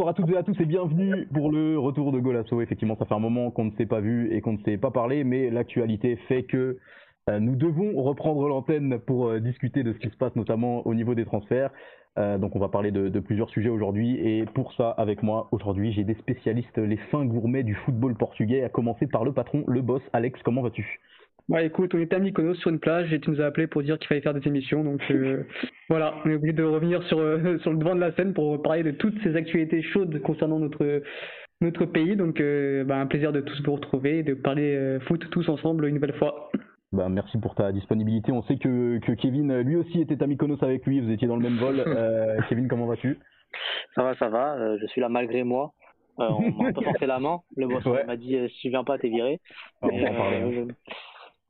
bonsoir à toutes et à tous et bienvenue pour le retour de Golasso. Effectivement, ça fait un moment qu'on ne s'est pas vu et qu'on ne s'est pas parlé, mais l'actualité fait que euh, nous devons reprendre l'antenne pour euh, discuter de ce qui se passe notamment au niveau des transferts. Euh, donc on va parler de, plusieurs sujets aujourd'hui et pour ça avec moi aujourd'hui j'ai des spécialistes, les fins gourmets du football portugais, à commencer par le patron, le boss. Alex, comment vas-tu? Ouais, écoute, on était à Mykonos sur une plage et tu nous as appelé pour dire qu'il fallait faire des émissions. Donc euh, voilà, on est obligé de revenir sur, euh, sur le devant de la scène pour parler de toutes ces actualités chaudes concernant notre, notre pays. Donc euh, bah, un plaisir de tous vous retrouver et de parler foot tous ensemble une nouvelle fois. Bah, merci pour ta disponibilité. On sait que, que Kevin, lui aussi, était à Mykonos avec lui. Vous étiez dans le même vol. Kevin, comment vas-tu? Ça va, ça va. je suis là malgré moi. on m'a peu forcé la main. Le boss m'a dit si tu viens pas, t'es viré. Ah, mais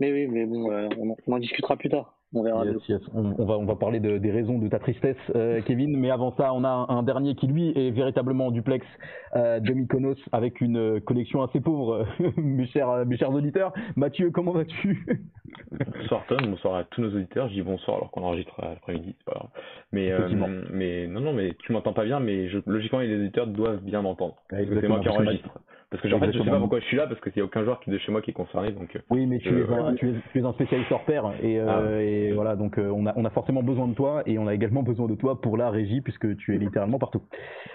oui, mais bon, euh, on, en discutera plus tard. On verra. On, va, on va parler des raisons de ta tristesse, euh, Kevin. Mais avant ça, on a un, dernier qui, lui, est véritablement duplex euh, de Mykonos avec une collection assez pauvre, mes, chers, mes chers auditeurs. Mathieu, comment vas-tu Bonsoir Tom, bonsoir à tous nos auditeurs. Je dis bonsoir alors qu'on enregistre l'après-midi, c'est pas grave. Mais, mais non, non, mais tu m'entends pas bien, mais logiquement, les auditeurs doivent bien m'entendre. c'est moi qui enregistre. Parce que en fait, je sais pas pourquoi je suis là, parce qu'il n'y a aucun joueur qui de chez moi qui est concerné. Donc, euh, oui, mais tu, es un, tu, es, un, spécialiste hors pair. Et, euh, ah. et voilà, donc euh, on, a, on a forcément besoin de toi et on a également besoin de toi pour la régie, puisque tu es littéralement partout.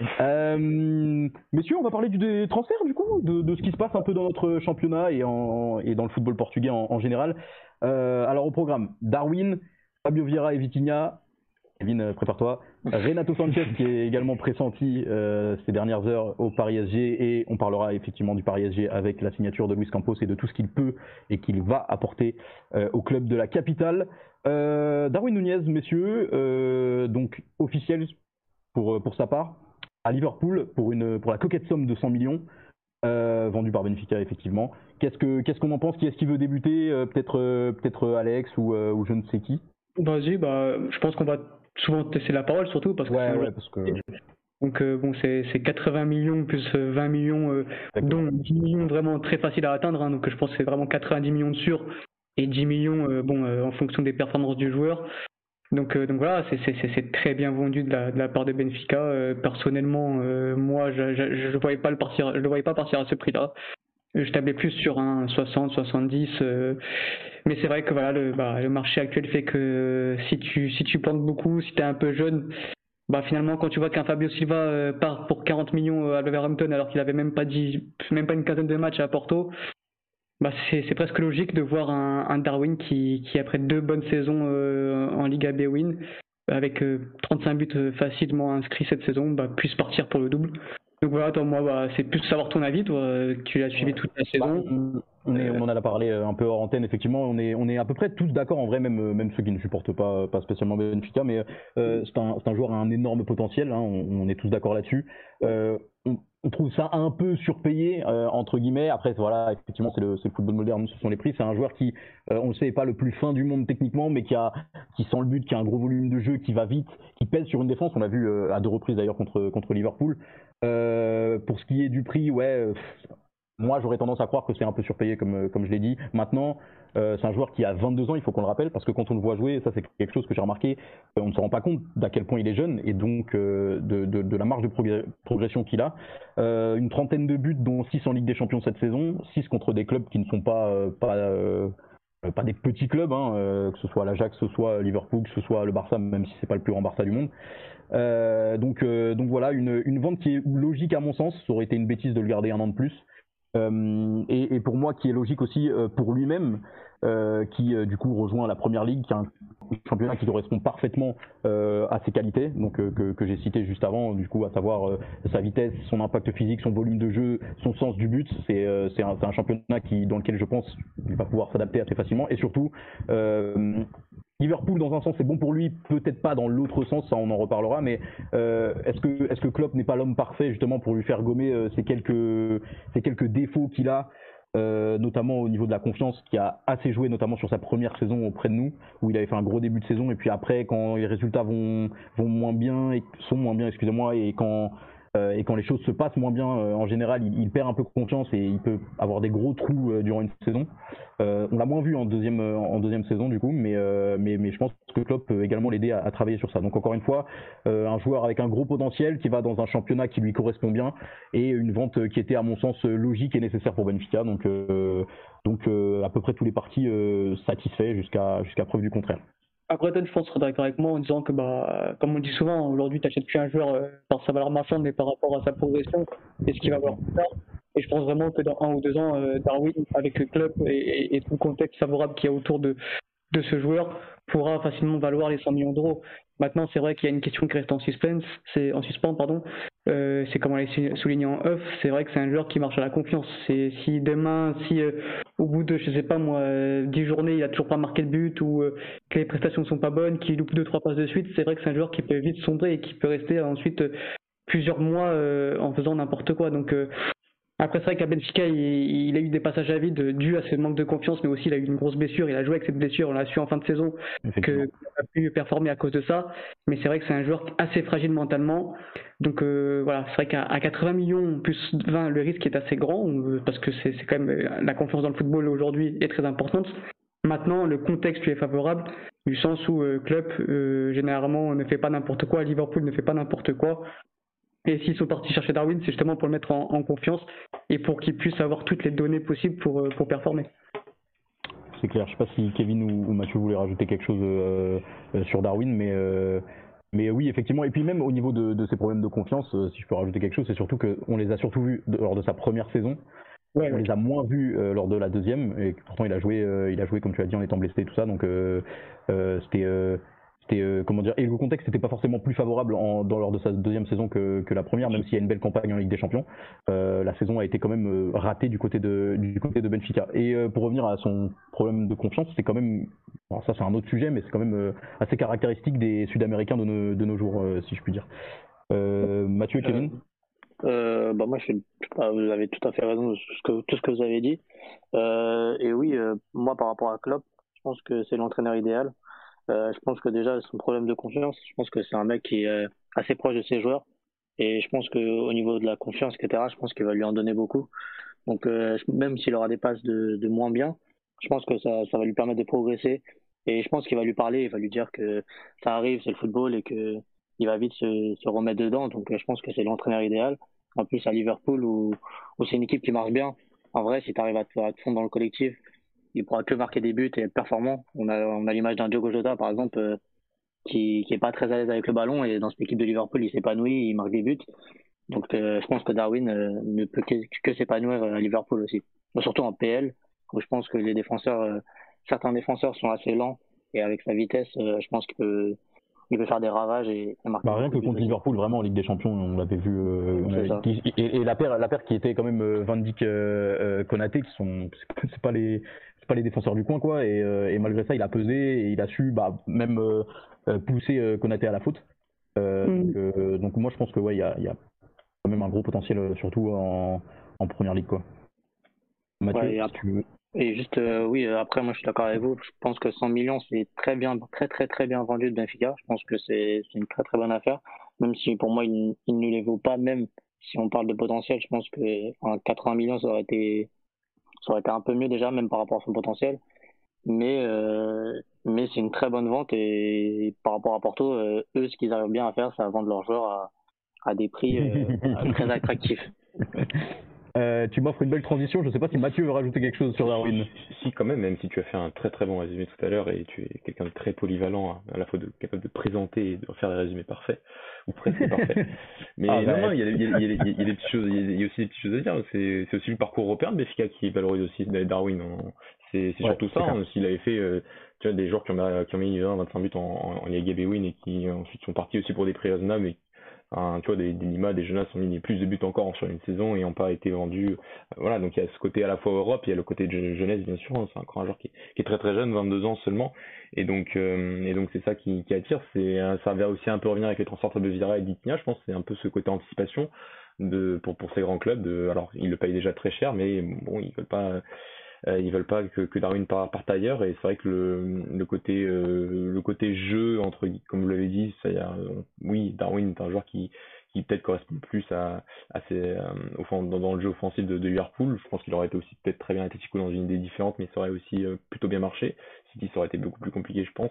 messieurs, on va parler du des transferts, du coup, de, de, ce qui se passe un peu dans notre championnat et, en, et dans le football portugais en, en général. alors, au programme, Darwin, Fabio Vieira et Vitinha, Kevin, euh, prépare-toi. Renato Sanchez qui est également pressenti euh, ces dernières heures au Paris SG et on parlera effectivement du Paris SG avec la signature de Luis Campos et de tout ce qu'il peut et qu'il va apporter euh, au club de la capitale. Darwin Nunez, messieurs, donc officiel pour, pour sa part à Liverpool pour, une, pour la coquette somme de 100 millions. vendu par Benfica effectivement. Qu'est-ce que qu'est-ce qu'on en pense? Qui est-ce qui veut débuter Peut-être peut-être Alex ou, ou je ne sais qui? Vas-y, bah, je pense qu'on va souvent tester la parole surtout parce que, ouais, parce que... donc euh, bon c'est 80 millions plus 20 euh, millions euh, dont 10 millions vraiment très facile à atteindre hein, donc je pense que c'est vraiment 90 millions de sûr et 10 millions bon en fonction des performances du joueur. Donc donc voilà c'est très bien vendu de la, de la part de Benfica personnellement moi je, je, je voyais pas le partir je le voyais pas partir à ce prix là je tablais plus sur un 60 70 mais c'est vrai que voilà, le, bah, marché actuel fait que si tu, si tu plantes beaucoup, si tu es un peu jeune, bah finalement quand tu vois qu'un Fabio Silva euh, part pour 40 millions euh, à Wolverhampton alors qu'il avait même pas même pas une quinzaine de matchs à Porto, bah c'est presque logique de voir un, Darwin qui, après deux bonnes saisons euh, en Liga B win avec 35 buts facilement inscrits cette saison, bah, puisse partir pour le double. Donc voilà, toi, moi, bah, c'est plus savoir ton avis, toi, tu l'as suivi toute la saison. Bah, on, en a parlé euh, un peu hors antenne, effectivement. On est, on est à peu près tous d'accord, en vrai, même, euh, même ceux qui ne supportent pas, pas spécialement Benfica, mais euh, c'est un, un, joueur à un énorme potentiel. Hein, on, est tous d'accord là-dessus. on, trouve ça un peu surpayé, entre guillemets. Après, voilà, effectivement, c'est le, le, football moderne, ce sont les prix. C'est un joueur qui, on le sait, n'est pas le plus fin du monde techniquement, mais qui, a, qui sent le but, qui a un gros volume de jeu, qui va vite, qui pèse sur une défense. On l'a vu à deux reprises d'ailleurs contre, contre Liverpool. pour ce qui est du prix, ouais moi, j'aurais tendance à croire que c'est un peu surpayé, comme, euh, comme je l'ai dit. Maintenant, euh, c'est un joueur qui a 22 ans, il faut qu'on le rappelle, parce que quand on le voit jouer, ça c'est quelque chose que j'ai remarqué, euh, on ne se rend pas compte d'à quel point il est jeune et donc de, de, la marge de progression qu'il a. une trentaine de buts, dont 6 en Ligue des Champions cette saison, 6 contre des clubs qui ne sont pas, pas, pas des petits clubs, hein, que ce soit l'Ajax, que ce soit Liverpool, que ce soit le Barça, même si c'est pas le plus grand Barça du monde. donc, donc voilà, une, une vente qui est logique à mon sens, ça aurait été une bêtise de le garder un an de plus. Euh, et, pour moi, qui est logique aussi euh, pour lui-même, euh, qui du coup rejoint la première ligue, qui est un championnat qui correspond parfaitement à ses qualités, donc que, j'ai cité juste avant, du coup, à savoir sa vitesse, son impact physique, son volume de jeu, son sens du but. C'est un, un, championnat qui, dans lequel je pense qu'il va pouvoir s'adapter assez facilement, et surtout Liverpool, dans un sens, c'est bon pour lui, peut-être pas dans l'autre sens, ça on en reparlera, mais euh, est-ce que, est que Klopp n'est pas l'homme parfait justement pour lui faire gommer euh, quelques, ces quelques défauts qu'il a, euh, notamment au niveau de la confiance, qui a assez joué notamment sur sa première saison auprès de nous, où il avait fait un gros début de saison, et puis après, quand les résultats vont, vont moins bien, et sont moins bien, excusez-moi, et quand et quand les choses se passent moins bien, euh, en général, il, perd un peu confiance et il peut avoir des gros trous euh, durant une saison. on l'a moins vu en deuxième, en deuxième saison du coup, mais, mais, mais je pense que Klopp peut également l'aider à, travailler sur ça. Donc encore une fois, un joueur avec un gros potentiel qui va dans un championnat qui lui correspond bien et une vente qui était à mon sens logique et nécessaire pour Benfica. Donc, donc à peu près tous les partis satisfaits jusqu'à jusqu'à preuve du contraire. Après, je pense, sera d'accord avec moi en disant que, bah, comme on dit souvent, aujourd'hui, tu n'achètes plus un joueur euh, par sa valeur marchande, mais par rapport à sa progression et ce qu'il va avoir plus tard. Et je pense vraiment que dans un ou deux ans, euh, Darwin, avec le club et, tout le contexte favorable qu'il y a autour de, de ce joueur, pourra facilement valoir les 100 millions d'euros. Maintenant, c'est vrai qu'il y a une question qui reste en suspense, c'est en suspens, pardon. Euh, c'est comme on l'a souligné en off, c'est vrai que c'est un joueur qui marche à la confiance. C'est si demain, si euh, au bout de, je sais pas moi, 10 euh, journées, il a toujours pas marqué le but ou que les prestations sont pas bonnes, qu'il loupe deux trois passes de suite, c'est vrai que c'est un joueur qui peut vite sombrer et qui peut rester ensuite plusieurs mois en faisant n'importe quoi. Donc après, c'est vrai qu'à Benfica, il, a eu des passages à vide dû à ce manque de confiance, mais aussi il a eu une grosse blessure. Il a joué avec cette blessure, on l'a su en fin de saison, qu'il pas pu performer à cause de ça. Mais c'est vrai que c'est un joueur assez fragile mentalement. Donc euh, voilà, c'est vrai qu'à 80 millions plus 20, le risque est assez grand, parce que c'est quand même la confiance dans le football aujourd'hui est très importante. Maintenant, le contexte lui est favorable, du sens où le euh, club, euh, généralement, ne fait pas n'importe quoi, Liverpool ne fait pas n'importe quoi. Et s'ils sont partis chercher Darwin, c'est justement pour le mettre en, confiance et pour qu'il puisse avoir toutes les données possibles pour, euh, pour performer. C'est clair. Je ne sais pas si Kevin ou, Mathieu voulaient rajouter quelque chose euh, euh, sur Darwin, mais, mais oui, effectivement. Et puis même au niveau de, de ces problèmes de confiance, si je peux rajouter quelque chose, c'est surtout qu'on les a surtout vus lors de sa première saison. on les a moins vus lors de la deuxième, et pourtant il a joué, il a joué comme tu as dit en étant blessé et tout ça, donc c'était euh, comment dire et le contexte n'était pas forcément plus favorable en, dans lors de sa deuxième saison que, que la première même s'il y a une belle campagne en Ligue des Champions euh, la saison a été quand même euh, ratée du côté de du côté de Benfica. Et euh, pour revenir à son problème de confiance c'est quand même ça c'est un autre sujet mais c'est quand même assez caractéristique des Sud-Américains de nos, de nos jours si je puis dire. Mathieu et Kevin? bah moi je vous avez tout à fait raison de ce que, tout ce que vous avez dit. Et oui moi par rapport à Klopp je pense que c'est l'entraîneur idéal euh, je pense que déjà son problème de confiance, je pense que c'est un mec qui est euh, assez proche de ses joueurs et je pense que au niveau de la confiance, etc., je pense qu'il va lui en donner beaucoup. Donc euh, même s'il aura des passes de, de, moins bien, je pense que ça, ça va lui permettre de progresser et je pense qu'il va lui parler, il va lui dire que ça arrive, c'est le football et que il va vite se, se remettre dedans. Donc je pense que c'est l'entraîneur idéal. En plus à Liverpool où, où c'est une équipe qui marche bien. En vrai, si tu arrives à te, à te fondre dans le collectif, il pourra que marquer des buts et être performant. On a, on a l'image d'un Diogo Jota, par exemple, euh, qui, qui est pas très à l'aise avec le ballon et dans cette équipe de Liverpool, il s'épanouit, il marque des buts. Donc, euh, je pense que Darwin euh, ne peut que, que s'épanouir à Liverpool aussi. surtout en PL, où je pense que les défenseurs, certains défenseurs sont assez lents et avec sa vitesse, je pense qu'il peut, il peut faire des ravages et, marquer. Bah, rien que contre Liverpool, vraiment en Ligue des Champions, on l'avait vu. et, la paire, la paire qui était quand même Van Dijk, Konaté, qui sont, c'est pas les, pas les défenseurs du coin quoi et, euh, et, malgré ça il a pesé et il a su bah, même euh, euh, pousser Konaté à la faute. Mm. donc, moi je pense que ouais il y a, y a, quand même un gros potentiel surtout en, en première ligue quoi. Mathieu et, et, juste oui après moi je suis d'accord avec vous. Je pense que 100 millions c'est très bien très très très bien vendu de Benfica. Je pense que c'est une très très bonne affaire. Même si pour moi il, il ne les vaut pas même si on parle de potentiel je pense que 80 millions ça aurait été ça aurait été un peu mieux déjà, même par rapport à son potentiel. Mais, euh, mais c'est une très bonne vente et, par rapport à Porto, euh, eux, ce qu'ils arrivent bien à faire, c'est à vendre leurs joueurs à, à des prix euh, très attractifs. Euh, tu m'offres une belle transition. Je ne sais pas si Mathieu veut rajouter quelque chose sur Darwin. Si, quand même, même si tu as fait un très très bon résumé tout à l'heure et tu es quelqu'un de très polyvalent, hein, à la fois de, capable de présenter et de faire des résumés parfaits, ou presque parfaits. Mais ah, non, non, il y, a, il, y a, il, y a, des petites choses, il y a aussi des petites choses à dire. C'est aussi le parcours européen de Béfica qui valorise aussi Darwin. C'est surtout ça. Hein, S'il avait fait euh, tu vois, des joueurs qui ont, qui ont mis 20, 25 buts en, en, en Win et qui ensuite sont partis aussi pour des prix raisonnables et tu vois, des, des Nima, des Jonas ont mis plus de buts encore sur une saison et n'ont pas été vendus. Voilà, donc il y a ce côté à la fois Europe, il y a le côté jeunesse, bien sûr. Hein, c'est un joueur qui, est très très jeune, 22 ans seulement. Et donc, euh, et donc c'est ça qui, qui attire. C'est, ça va aussi un peu revenir avec les transferts de Vira et d'Itnia. Je pense c'est un peu ce côté anticipation de, pour, pour ces grands clubs. De, alors, ils le payent déjà très cher, mais bon, ils veulent pas euh, ils veulent pas que, que Darwin parte ailleurs et c'est vrai que le, le côté euh, le côté jeu entre comme vous l'avez dit ça y a, oui Darwin est un joueur qui qui peut-être correspond plus à, à ses, dans, le jeu offensif de, Liverpool. Je pense qu'il aurait été aussi peut-être très bien Atletico dans une idée différente, mais ça aurait aussi plutôt bien marché. City, ça aurait été beaucoup plus compliqué, je pense.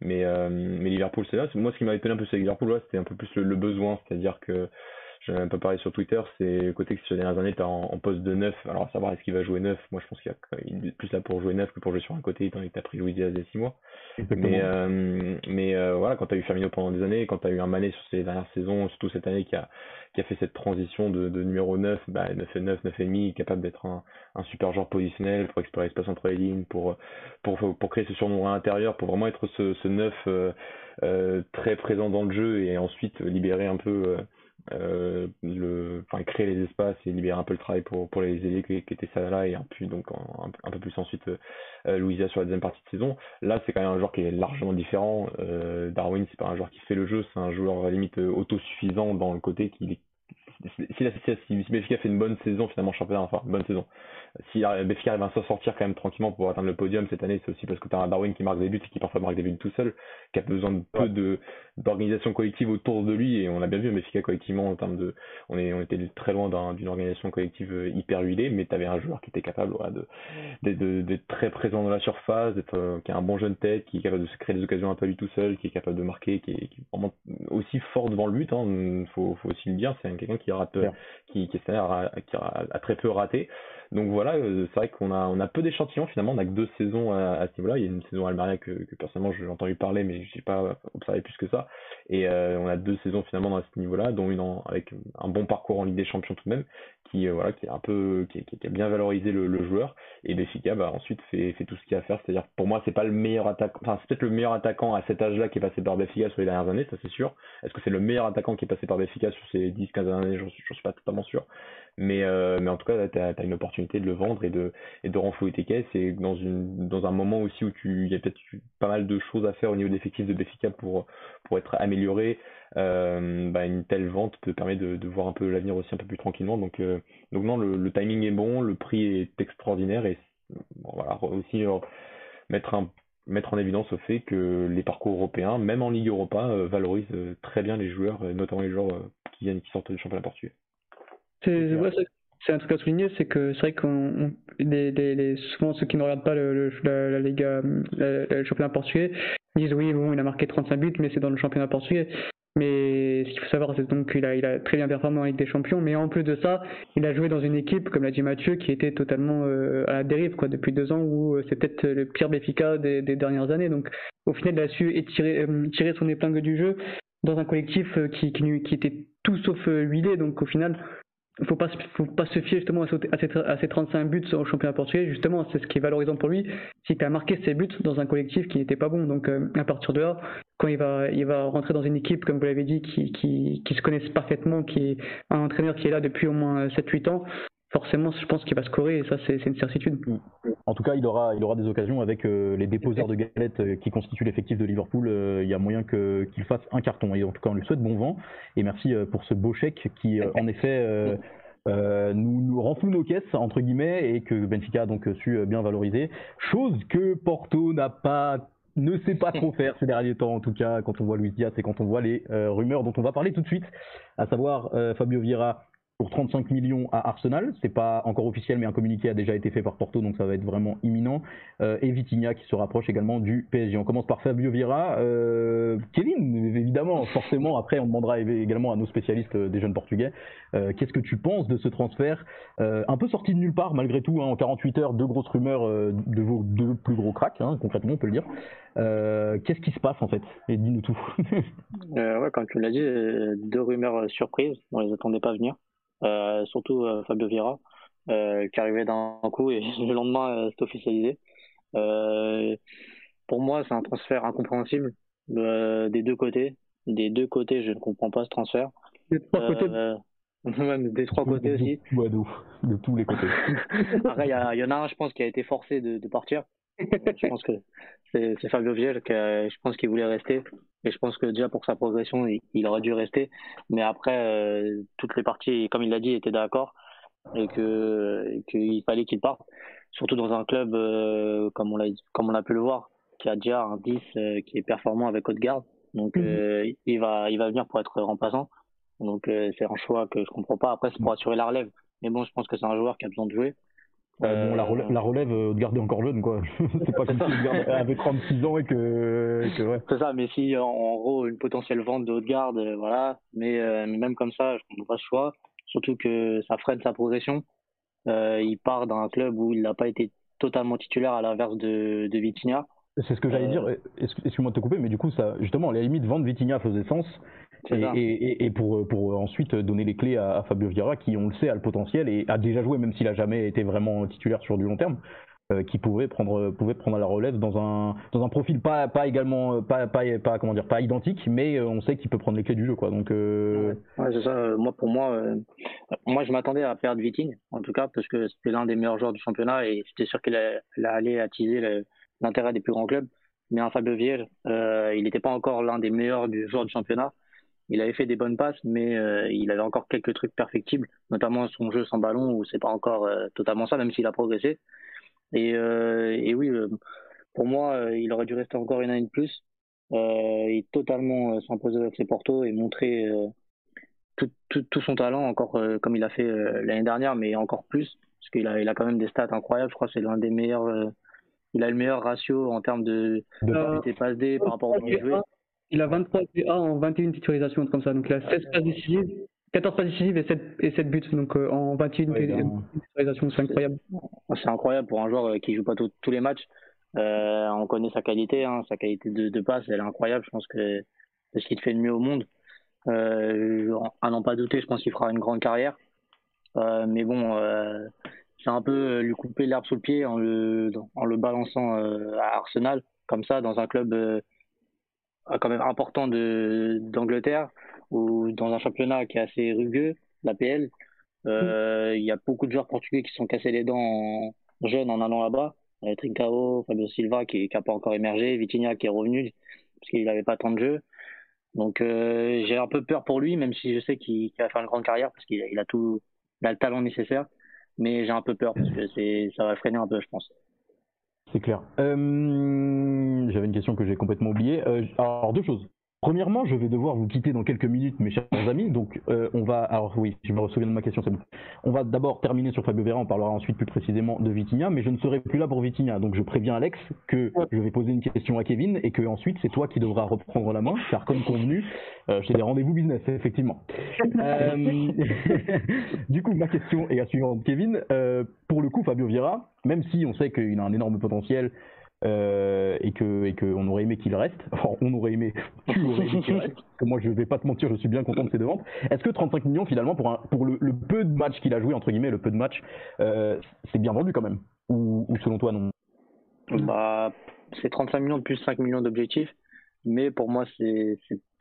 Mais, mais Liverpool, c'est là. Moi, ce qui m'a étonné un peu sur Liverpool, c'était un peu plus le besoin, c'est-à-dire que j'en ai un peu parlé sur Twitter, c'est le côté que les dernières années, tu en, en, poste de neuf. Alors, à savoir, est-ce qu'il va jouer neuf? Moi, je pense qu'il est plus là pour jouer neuf que pour jouer sur un côté, étant donné que tu as pris Louis Diaz il y a 6 mois. Mais, euh, mais euh, voilà, quand tu as eu Firmino pendant des années, quand tu as eu un Mané sur ces dernières saisons, surtout cette année qui a, qui a fait cette transition de, de numéro 9, bah, 9 et 9, 9 et demi, capable d'être un, un, super joueur positionnel pour explorer l'espace entre les lignes, pour, pour, pour créer ce surnombre à l'intérieur, pour vraiment être ce, ce 9 euh, euh, très présent dans le jeu et ensuite libérer un peu euh, euh, créer les espaces et libérer un peu le travail pour, pour les ailiers qui, qui étaient là et un donc un, peu plus ensuite euh, Louisa sur la deuxième partie de saison. Là, c'est quand même un joueur qui est largement différent. Euh, Darwin, c'est pas un joueur qui fait le jeu, c'est un joueur limite autosuffisant dans le côté est si, la, si, si fait une bonne saison finalement championnat, enfin bonne saison, si Benfica arrive à s'en sortir quand même tranquillement pour atteindre le podium cette année, c'est aussi parce que tu as un Darwin qui marque des buts et qui parfois marque des buts tout seul, qui a besoin de peu de d'organisation collective autour de lui et on a bien vu Benfica collectivement en termes de on est on était très loin d'une organisation collective euh, hyper huilée mais tu avais un joueur qui était capable voilà, de d'être très présent dans la surface, d'être euh, qui a un bon jeune tête, qui est capable de se créer des occasions un peu lui tout seul, qui est capable de marquer, qui est, vraiment aussi fort devant le but, hein, faut faut aussi le dire, c'est quelqu'un qui rate qui qui, est, qui a très peu raté. Donc voilà, euh, c'est vrai qu'on a, on a peu d'échantillons finalement, on a que deux saisons à, ce niveau-là. Il y a une saison à Almeria que, que personnellement j'ai entendu parler, mais j'ai pas observé plus que ça. Et euh, on a deux saisons finalement à ce niveau-là, dont une avec un bon parcours en Ligue des Champions tout de même, qui euh, voilà, qui est un peu, qui, qui a bien valorisé le, le joueur. Et Béfica, bah ensuite fait, fait tout ce qu'il y a à faire. C'est-à-dire pour moi, c'est pas le meilleur attaquant, enfin c'est peut-être le meilleur attaquant à cet âge-là qui est passé par Béfica sur les dernières années, ça c'est sûr. Est-ce que c'est le meilleur attaquant qui est passé par Béfica sur ces 10-15 années? J'en suis pas totalement sûr. Mais, euh, mais en tout cas, tu as, une opportunité de le vendre et de, et de renflouer tes caisses. Et dans, une, dans un moment aussi où il y a peut-être pas mal de choses à faire au niveau de l'effectif de Béfica pour, pour être amélioré, euh, bah, une telle vente peut permettre de, de voir un peu l'avenir aussi un peu plus tranquillement. Donc, euh, donc non, le, le, timing est bon, le prix est extraordinaire. Et voilà, aussi euh, mettre un mettre en évidence le fait que les parcours européens, même en Ligue Europa, euh, valorisent très bien les joueurs, notamment les joueurs qui viennent qui sortent du championnat portugais. C'est un truc à souligner, c'est que c'est vrai qu'on les, les, souvent ceux qui ne regardent pas le, la, la Liga, le championnat portugais disent oui bon il a marqué 35 buts mais c'est dans le championnat portugais. Mais ce qu'il faut savoir, c'est donc qu'il a, il a très bien performé en Ligue des Champions, mais en plus de ça, il a joué dans une équipe, comme l'a dit Mathieu, qui était totalement euh, à la dérive quoi, depuis deux ans, où euh, c'est peut-être le pire Béfica des, des, dernières années. Donc au final, il a su tirer, euh, tirer son épingle du jeu dans un collectif qui, qui, qui était tout sauf huilé. Donc au final, faut pas faut pas se fier justement à, ces, à ces 35 buts au championnat portugais. Justement c'est ce qui est valorisant pour lui. Si tu as marqué ses buts dans un collectif qui n'était pas bon. Donc euh, à partir de là quand il va il va rentrer dans une équipe comme vous l'avez dit qui, qui, qui se connaissent parfaitement qui est un entraîneur qui est là depuis au moins 7 8 ans forcément, je pense qu'il va scorer et ça, c'est une certitude. En tout cas, il aura, il aura des occasions avec euh, les déposeurs de galettes euh, qui constituent l'effectif de Liverpool. Euh, il y a moyen qu'il fasse un carton. Et en tout cas, on lui souhaite bon vent. Et merci pour ce beau chèque qui, en effet, nous, nous renfloue nos caisses, entre guillemets, et que Benfica a donc su bien valoriser. Chose que Porto n'a pas ne sait pas trop faire ces derniers temps, en tout cas, quand on voit Luis Diaz et quand on voit les rumeurs dont on va parler tout de suite, à savoir Fabio Vieira pour 35 millions à Arsenal. C'est pas encore officiel, mais un communiqué a déjà été fait par Porto, donc ça va être vraiment imminent. Euh, et Vitinha qui se rapproche également du PSG. On commence par Fabio Vieira. Euh, Kevin, évidemment, forcément. Après, on demandera également à nos spécialistes euh, des jeunes Portugais. Euh, qu'est-ce que tu penses de ce transfert Un peu sorti de nulle part, malgré tout. Hein, en 48 heures, deux grosses rumeurs de vos deux plus gros cracks, hein, concrètement, on peut le dire. Qu'est-ce qui se passe en fait? Et dis-nous tout. ouais, comme tu l'as dit, deux rumeurs surprises. On les attendait pas venir. Euh, surtout euh, Fabio Vieira, euh, qui arrivait d'un coup et le lendemain c'est officialisé. pour moi, c'est un transfert incompréhensible des deux côtés. Des deux côtés, je ne comprends pas ce transfert. Des trois côtés. des trois côtés aussi. De, de tous les côtés. Après, il y, en a un, je pense, qui a été forcé de, de partir. Je pense que c'est Fabio Vieira qui je pense qu'il voulait rester. Et je pense que déjà pour sa progression, il, aurait dû rester. Mais après, euh, toutes les parties, comme il l'a dit, étaient d'accord et que qu'il fallait qu'il parte. Surtout dans un club euh, comme on l'a comme on a pu le voir, qui a déjà un 10 euh, qui est performant avec Haute-Garde. Donc mhm. il va il va venir pour être remplaçant. Donc c'est un choix que je comprends pas. Après, c'est pour assurer la relève. Mais bon, je pense que c'est un joueur qui a besoin de jouer. Bon, la relève, la relève de garder encore jeune, quoi. c'est pas comme si avait 36 ans et que. ouais. C'est ça, mais si en, gros une potentielle vente de haute garde, voilà. Mais, même comme ça, je comprends pas ce choix. Surtout que ça freine sa progression. il part d'un club où il n'a pas été totalement titulaire à l'inverse de, de Vitinha. C'est ce que j'allais dire, euh, excuse-moi de te couper, mais du coup, ça, justement, à la limite, vendre Vitinha faisait sens. Et, et, pour, pour ensuite donner les clés à, Fabio Vieira, qui, on le sait, a le potentiel et a déjà joué, même s'il a jamais été vraiment titulaire sur du long terme. Euh, qui pouvait prendre pouvait prendre la relève dans un dans un profil pas pas également pas pas, pas comment dire pas identique mais euh, on sait qu'il peut prendre les clés du jeu quoi. Donc euh... ouais, c'est ça. Moi pour moi euh, moi je m'attendais à perdre Viting en tout cas parce que c'était l'un des meilleurs joueurs du championnat et c'était sûr qu'il allait attiser l'intérêt des plus grands clubs. Mais un Fabio Vieira il n'était pas encore l'un des meilleurs du joueurs du championnat il avait fait des bonnes passes, mais il avait encore quelques trucs perfectibles, notamment son jeu sans ballon où c'est pas encore totalement ça, même s'il a progressé. Et, euh, et oui, euh, pour moi, euh, il aurait dû rester encore une année de plus et totalement s'imposer avec ses Porto et montrer tout, tout, tout, son talent encore comme il a fait l'année dernière, mais encore plus parce qu'il a, il a quand même des stats incroyables. Je crois que c'est l'un des meilleurs. il a le meilleur ratio en termes de, de passe D par rapport au jeu. Il a 23 PA en 21 titularisations comme ça, donc il a 16 passes décisives 14 passes décisives et 7, et 7 buts donc euh, en 21 ben, c'est incroyable. C'est incroyable pour un joueur euh, qui joue pas tous les matchs. Euh, on connaît sa qualité, hein, sa qualité de, de, passe, elle est incroyable. Je pense que c'est ce qui te fait le mieux au monde. Euh, à n'en pas douter, je pense qu'il fera une grande carrière. Euh, mais bon, c'est un peu lui couper l'herbe sous le pied en le, en le balançant à Arsenal, comme ça, dans un club quand même important d'Angleterre ou dans un championnat qui est assez rugueux, l'APL, euh, il y a beaucoup de joueurs portugais qui sont cassés les dents en, jeunes en allant là-bas. Euh, Trincao, Fabio Silva qui n'a pas encore émergé, Vitinha qui est revenu parce qu'il n'avait pas tant de jeux. Donc euh, j'ai un peu peur pour lui, même si je sais qu'il va faire une grande carrière parce qu'il a, il a tout, il a le talent nécessaire. Mais j'ai un peu peur parce que c'est, ça va freiner un peu, je pense. C'est clair. Euh, j'avais une question que j'ai complètement oubliée. alors deux choses. Premièrement, je vais devoir vous quitter dans quelques minutes, mes chers amis. Donc, euh, on va. Alors, oui, je me souviens de ma question, c'est bon. On va d'abord terminer sur Fabio Vera, on parlera ensuite plus précisément de Vitinha, mais je ne serai plus là pour Vitinha. Donc, je préviens Alex que je vais poser une question à Kevin et que ensuite, c'est toi qui devras reprendre la main, car comme convenu, euh, j'ai des rendez-vous business, effectivement. Euh, du coup, ma question est la suivante, Kevin. pour le coup, Fabio Vieira, même si on sait qu'il a un énorme potentiel, euh, et que et que on aurait aimé qu'il reste. Enfin, on aurait aimé, qu'il reste. que moi, je vais pas te mentir, je suis bien content de ses ventes. Est-ce que 35 millions finalement pour pour le, peu de matchs qu'il a joué entre guillemets, le peu de matchs, euh, c'est bien vendu quand même? Ou, selon toi non? Bah, c'est 35 millions de plus 5 millions d'objectifs, mais pour moi c'est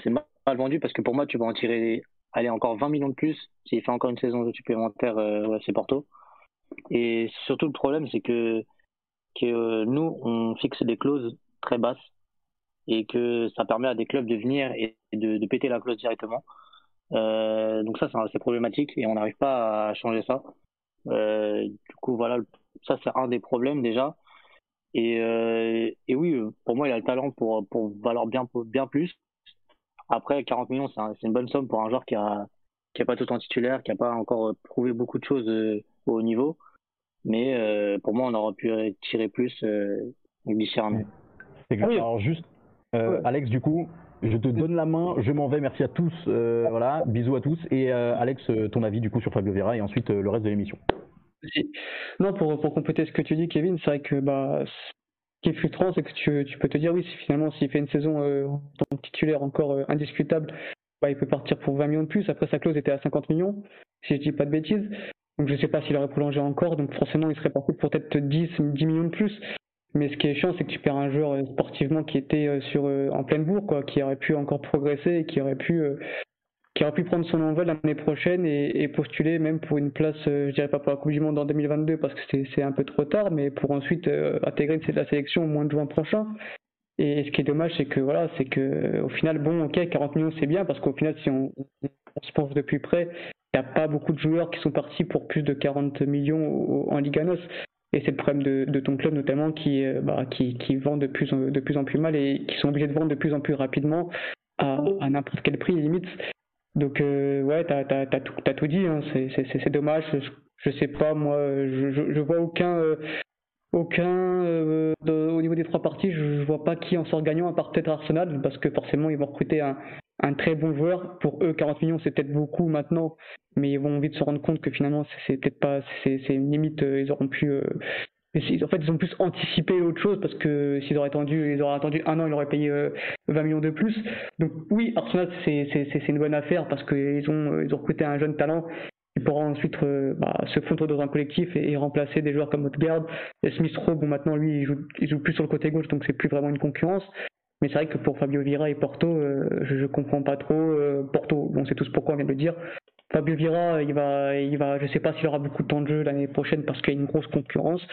mal vendu parce que pour moi tu vas en tirer aller encore 20 millions de plus s'il fait encore une saison supplémentaire, euh, c'est Porto. Et surtout le problème c'est que que euh, nous, on fixe des clauses très basses et que ça permet à des clubs de venir et de, péter la clause directement. Euh, donc ça, c'est problématique et on n'arrive pas à changer ça. Euh, du coup, voilà, ça c'est un des problèmes déjà. Et, et oui, pour moi, il a le talent pour, pour valoir bien, plus. Après, 40 millions, c'est une bonne somme pour un joueur qui a, qui a pas tout temps titulaire, qui a pas encore prouvé beaucoup de choses au haut niveau. Mais euh, pour moi, on aurait pu tirer plus euh, d'ici un Alors juste, euh, Alex, du coup, je te donne la main, je m'en vais, merci à tous, euh, voilà, bisous à tous. Et Alex, ton avis du coup sur Fabio Vera et ensuite le reste de l'émission. Non, pour, pour compléter ce que tu dis, Kevin, c'est vrai que bah, ce qui est frustrant, c'est que tu, tu, peux te dire, oui, si finalement, s'il fait une saison en titulaire encore indiscutable, bah, il peut partir pour 20 millions de plus. Après, sa clause était à 50 millions, si je dis pas de bêtises. Donc je sais pas s'il aurait prolongé encore, donc forcément il serait parti pour peut-être 10, 10 millions de plus. Mais ce qui est chiant, c'est que tu perds un joueur euh, sportivement qui était euh, sur euh, en pleine bourre, quoi, qui aurait pu encore progresser et qui aurait pu qui aurait pu prendre son envol l'année prochaine et, postuler même pour une place, je dirais pas pour la Coupe du Monde en 2022 parce que c'est un peu trop tard, mais pour ensuite intégrer la sélection au mois de juin prochain. Et ce qui est dommage, c'est que voilà, c'est que au final, bon, ok, 40 millions c'est bien parce qu'au final, si on, on se pense depuis près, il n'y a pas beaucoup de joueurs qui sont partis pour plus de 40 millions en Liga NOS. Et c'est le problème de, ton club notamment qui, euh, bah, vend de plus, en, plus mal et qui sont obligés de vendre de plus en plus rapidement à, n'importe quel prix limite. Donc ouais, t'as as, tout, dit. Hein. C'est dommage. Je, sais pas moi. Je, je, vois aucun aucun au niveau des trois parties. Je, vois pas qui en sort gagnant à part peut-être Arsenal parce que forcément ils vont recruter un un très bon joueur. Pour eux, 40 millions, c'est peut-être beaucoup maintenant, mais ils vont vite se rendre compte que finalement, c'est peut-être pas, c'est une limite. Euh, ils auront pu, euh, en fait, ils ont plus anticipé autre chose parce que s'ils auraient attendu, ils auraient attendu un an, ils auraient payé 20 euh, millions de plus. Donc oui, Arsenal, c'est une bonne affaire parce qu'ils ont, ils ont recruté un jeune talent qui pourra ensuite bah, se fondre dans un collectif et, remplacer des joueurs comme Odegaard. Smith Rowe, bon maintenant lui, il joue, il joue plus sur le côté gauche, donc c'est plus vraiment une concurrence. Mais c'est vrai que pour Fabio Vira et Porto, euh, je, ne comprends pas trop. Euh, Porto, on sait tous pourquoi on vient de le dire. Fabio Vira, il va, il va, je sais pas s'il aura beaucoup de temps de jeu l'année prochaine parce qu'il y a une grosse concurrence.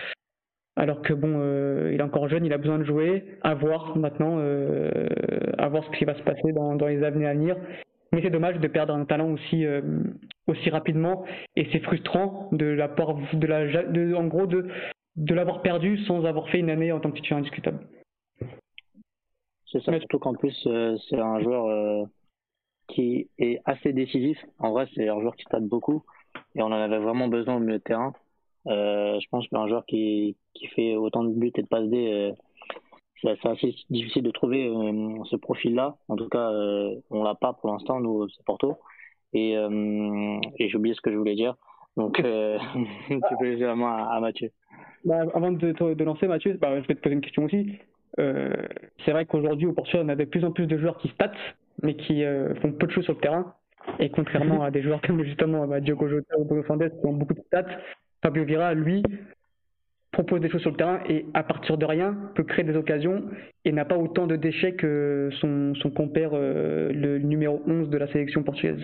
Alors que bon, euh, il est encore jeune, il a besoin de jouer. À voir maintenant, à voir ce qui va se passer dans, les années à venir. Mais c'est dommage de perdre un talent aussi aussi rapidement et c'est frustrant de la de la en gros de de l'avoir perdu sans avoir fait une année en tant que titulaire indiscutable. C'est ça, surtout qu'en plus, euh, c'est un joueur euh, qui est assez décisif. En vrai, c'est un joueur qui stade beaucoup et on en avait vraiment besoin au milieu de terrain. Euh, je pense qu'un joueur qui, qui fait autant de buts et de passes D, c'est assez difficile de trouver ce profil-là. En tout cas, on l'a pas pour l'instant, nous, c'est Porto. Et, et j'ai oublié ce que je voulais dire. Donc, tu peux laisser la main à, Mathieu. Bah, avant de, de, lancer, Mathieu, bah, je vais te poser une question aussi. Euh, c'est vrai qu'aujourd'hui au Portugal, on a de plus en plus de joueurs qui statent, mais qui euh, font peu de choses sur le terrain. Et contrairement à des joueurs comme justement bah, Diogo Jota ou Bruno Fernandes qui ont beaucoup de stats, Fabio Vira, lui, propose des choses sur le terrain et à partir de rien peut créer des occasions et n'a pas autant de déchets que son, son compère, euh, le numéro 11 de la sélection portugaise.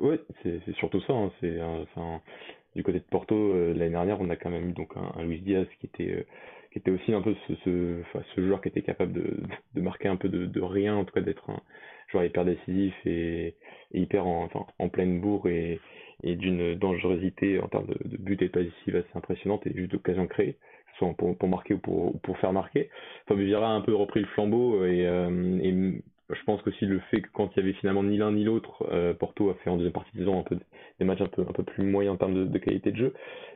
Oui, c'est surtout ça. Hein. C'est du côté de Porto, l'année dernière, on a quand même eu donc un, un Luis Diaz qui était qui était aussi un peu ce, ce, ce joueur qui était capable de, de marquer un peu de, de, rien, en tout cas d'être un joueur hyper décisif et, hyper en, enfin, en pleine bourre et, et d'une dangerosité en termes de, de but et de passe assez impressionnante et juste d'occasion créée, soit pour, pour marquer ou pour, pour faire marquer. Fabio Vieira a un peu repris le flambeau et, euh, et je pense qu'aussi le fait que quand il y avait finalement ni l'un ni l'autre, euh, Porto a fait en deuxième partie de saison un peu des matchs un peu un peu plus moyens en termes de, qualité de jeu.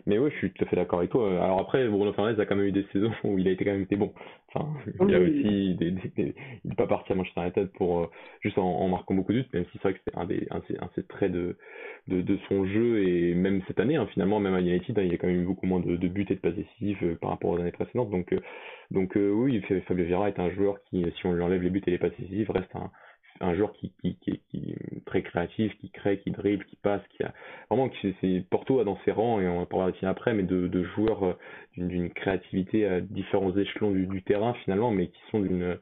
Mais ouais, je suis tout à fait d'accord avec toi. Alors après, Bruno Fernandes a quand même eu des saisons où il a été quand même été bon. Enfin, il a aussi des, il n'est pas parti à Manchester United pour euh, juste en, marquant beaucoup de buts, même si c'est vrai que c'est un des un, un ses traits de, de, de son jeu et même cette année hein, finalement même à United hein, il y a quand même eu beaucoup moins de, de buts et de passes décisives euh, par rapport aux années précédentes. Donc donc euh, oui, Fabio Vieira est un joueur qui, si on lui enlève les buts et les passes décisives, reste un, un joueur qui, qui, qui, qui, est très créatif, qui crée, qui dribble, qui passe, qui a vraiment c'est Porto a dans ses rangs et on va parler de après, mais de, de joueurs euh, d'une créativité à différents échelons du, du, terrain finalement, mais qui sont d'une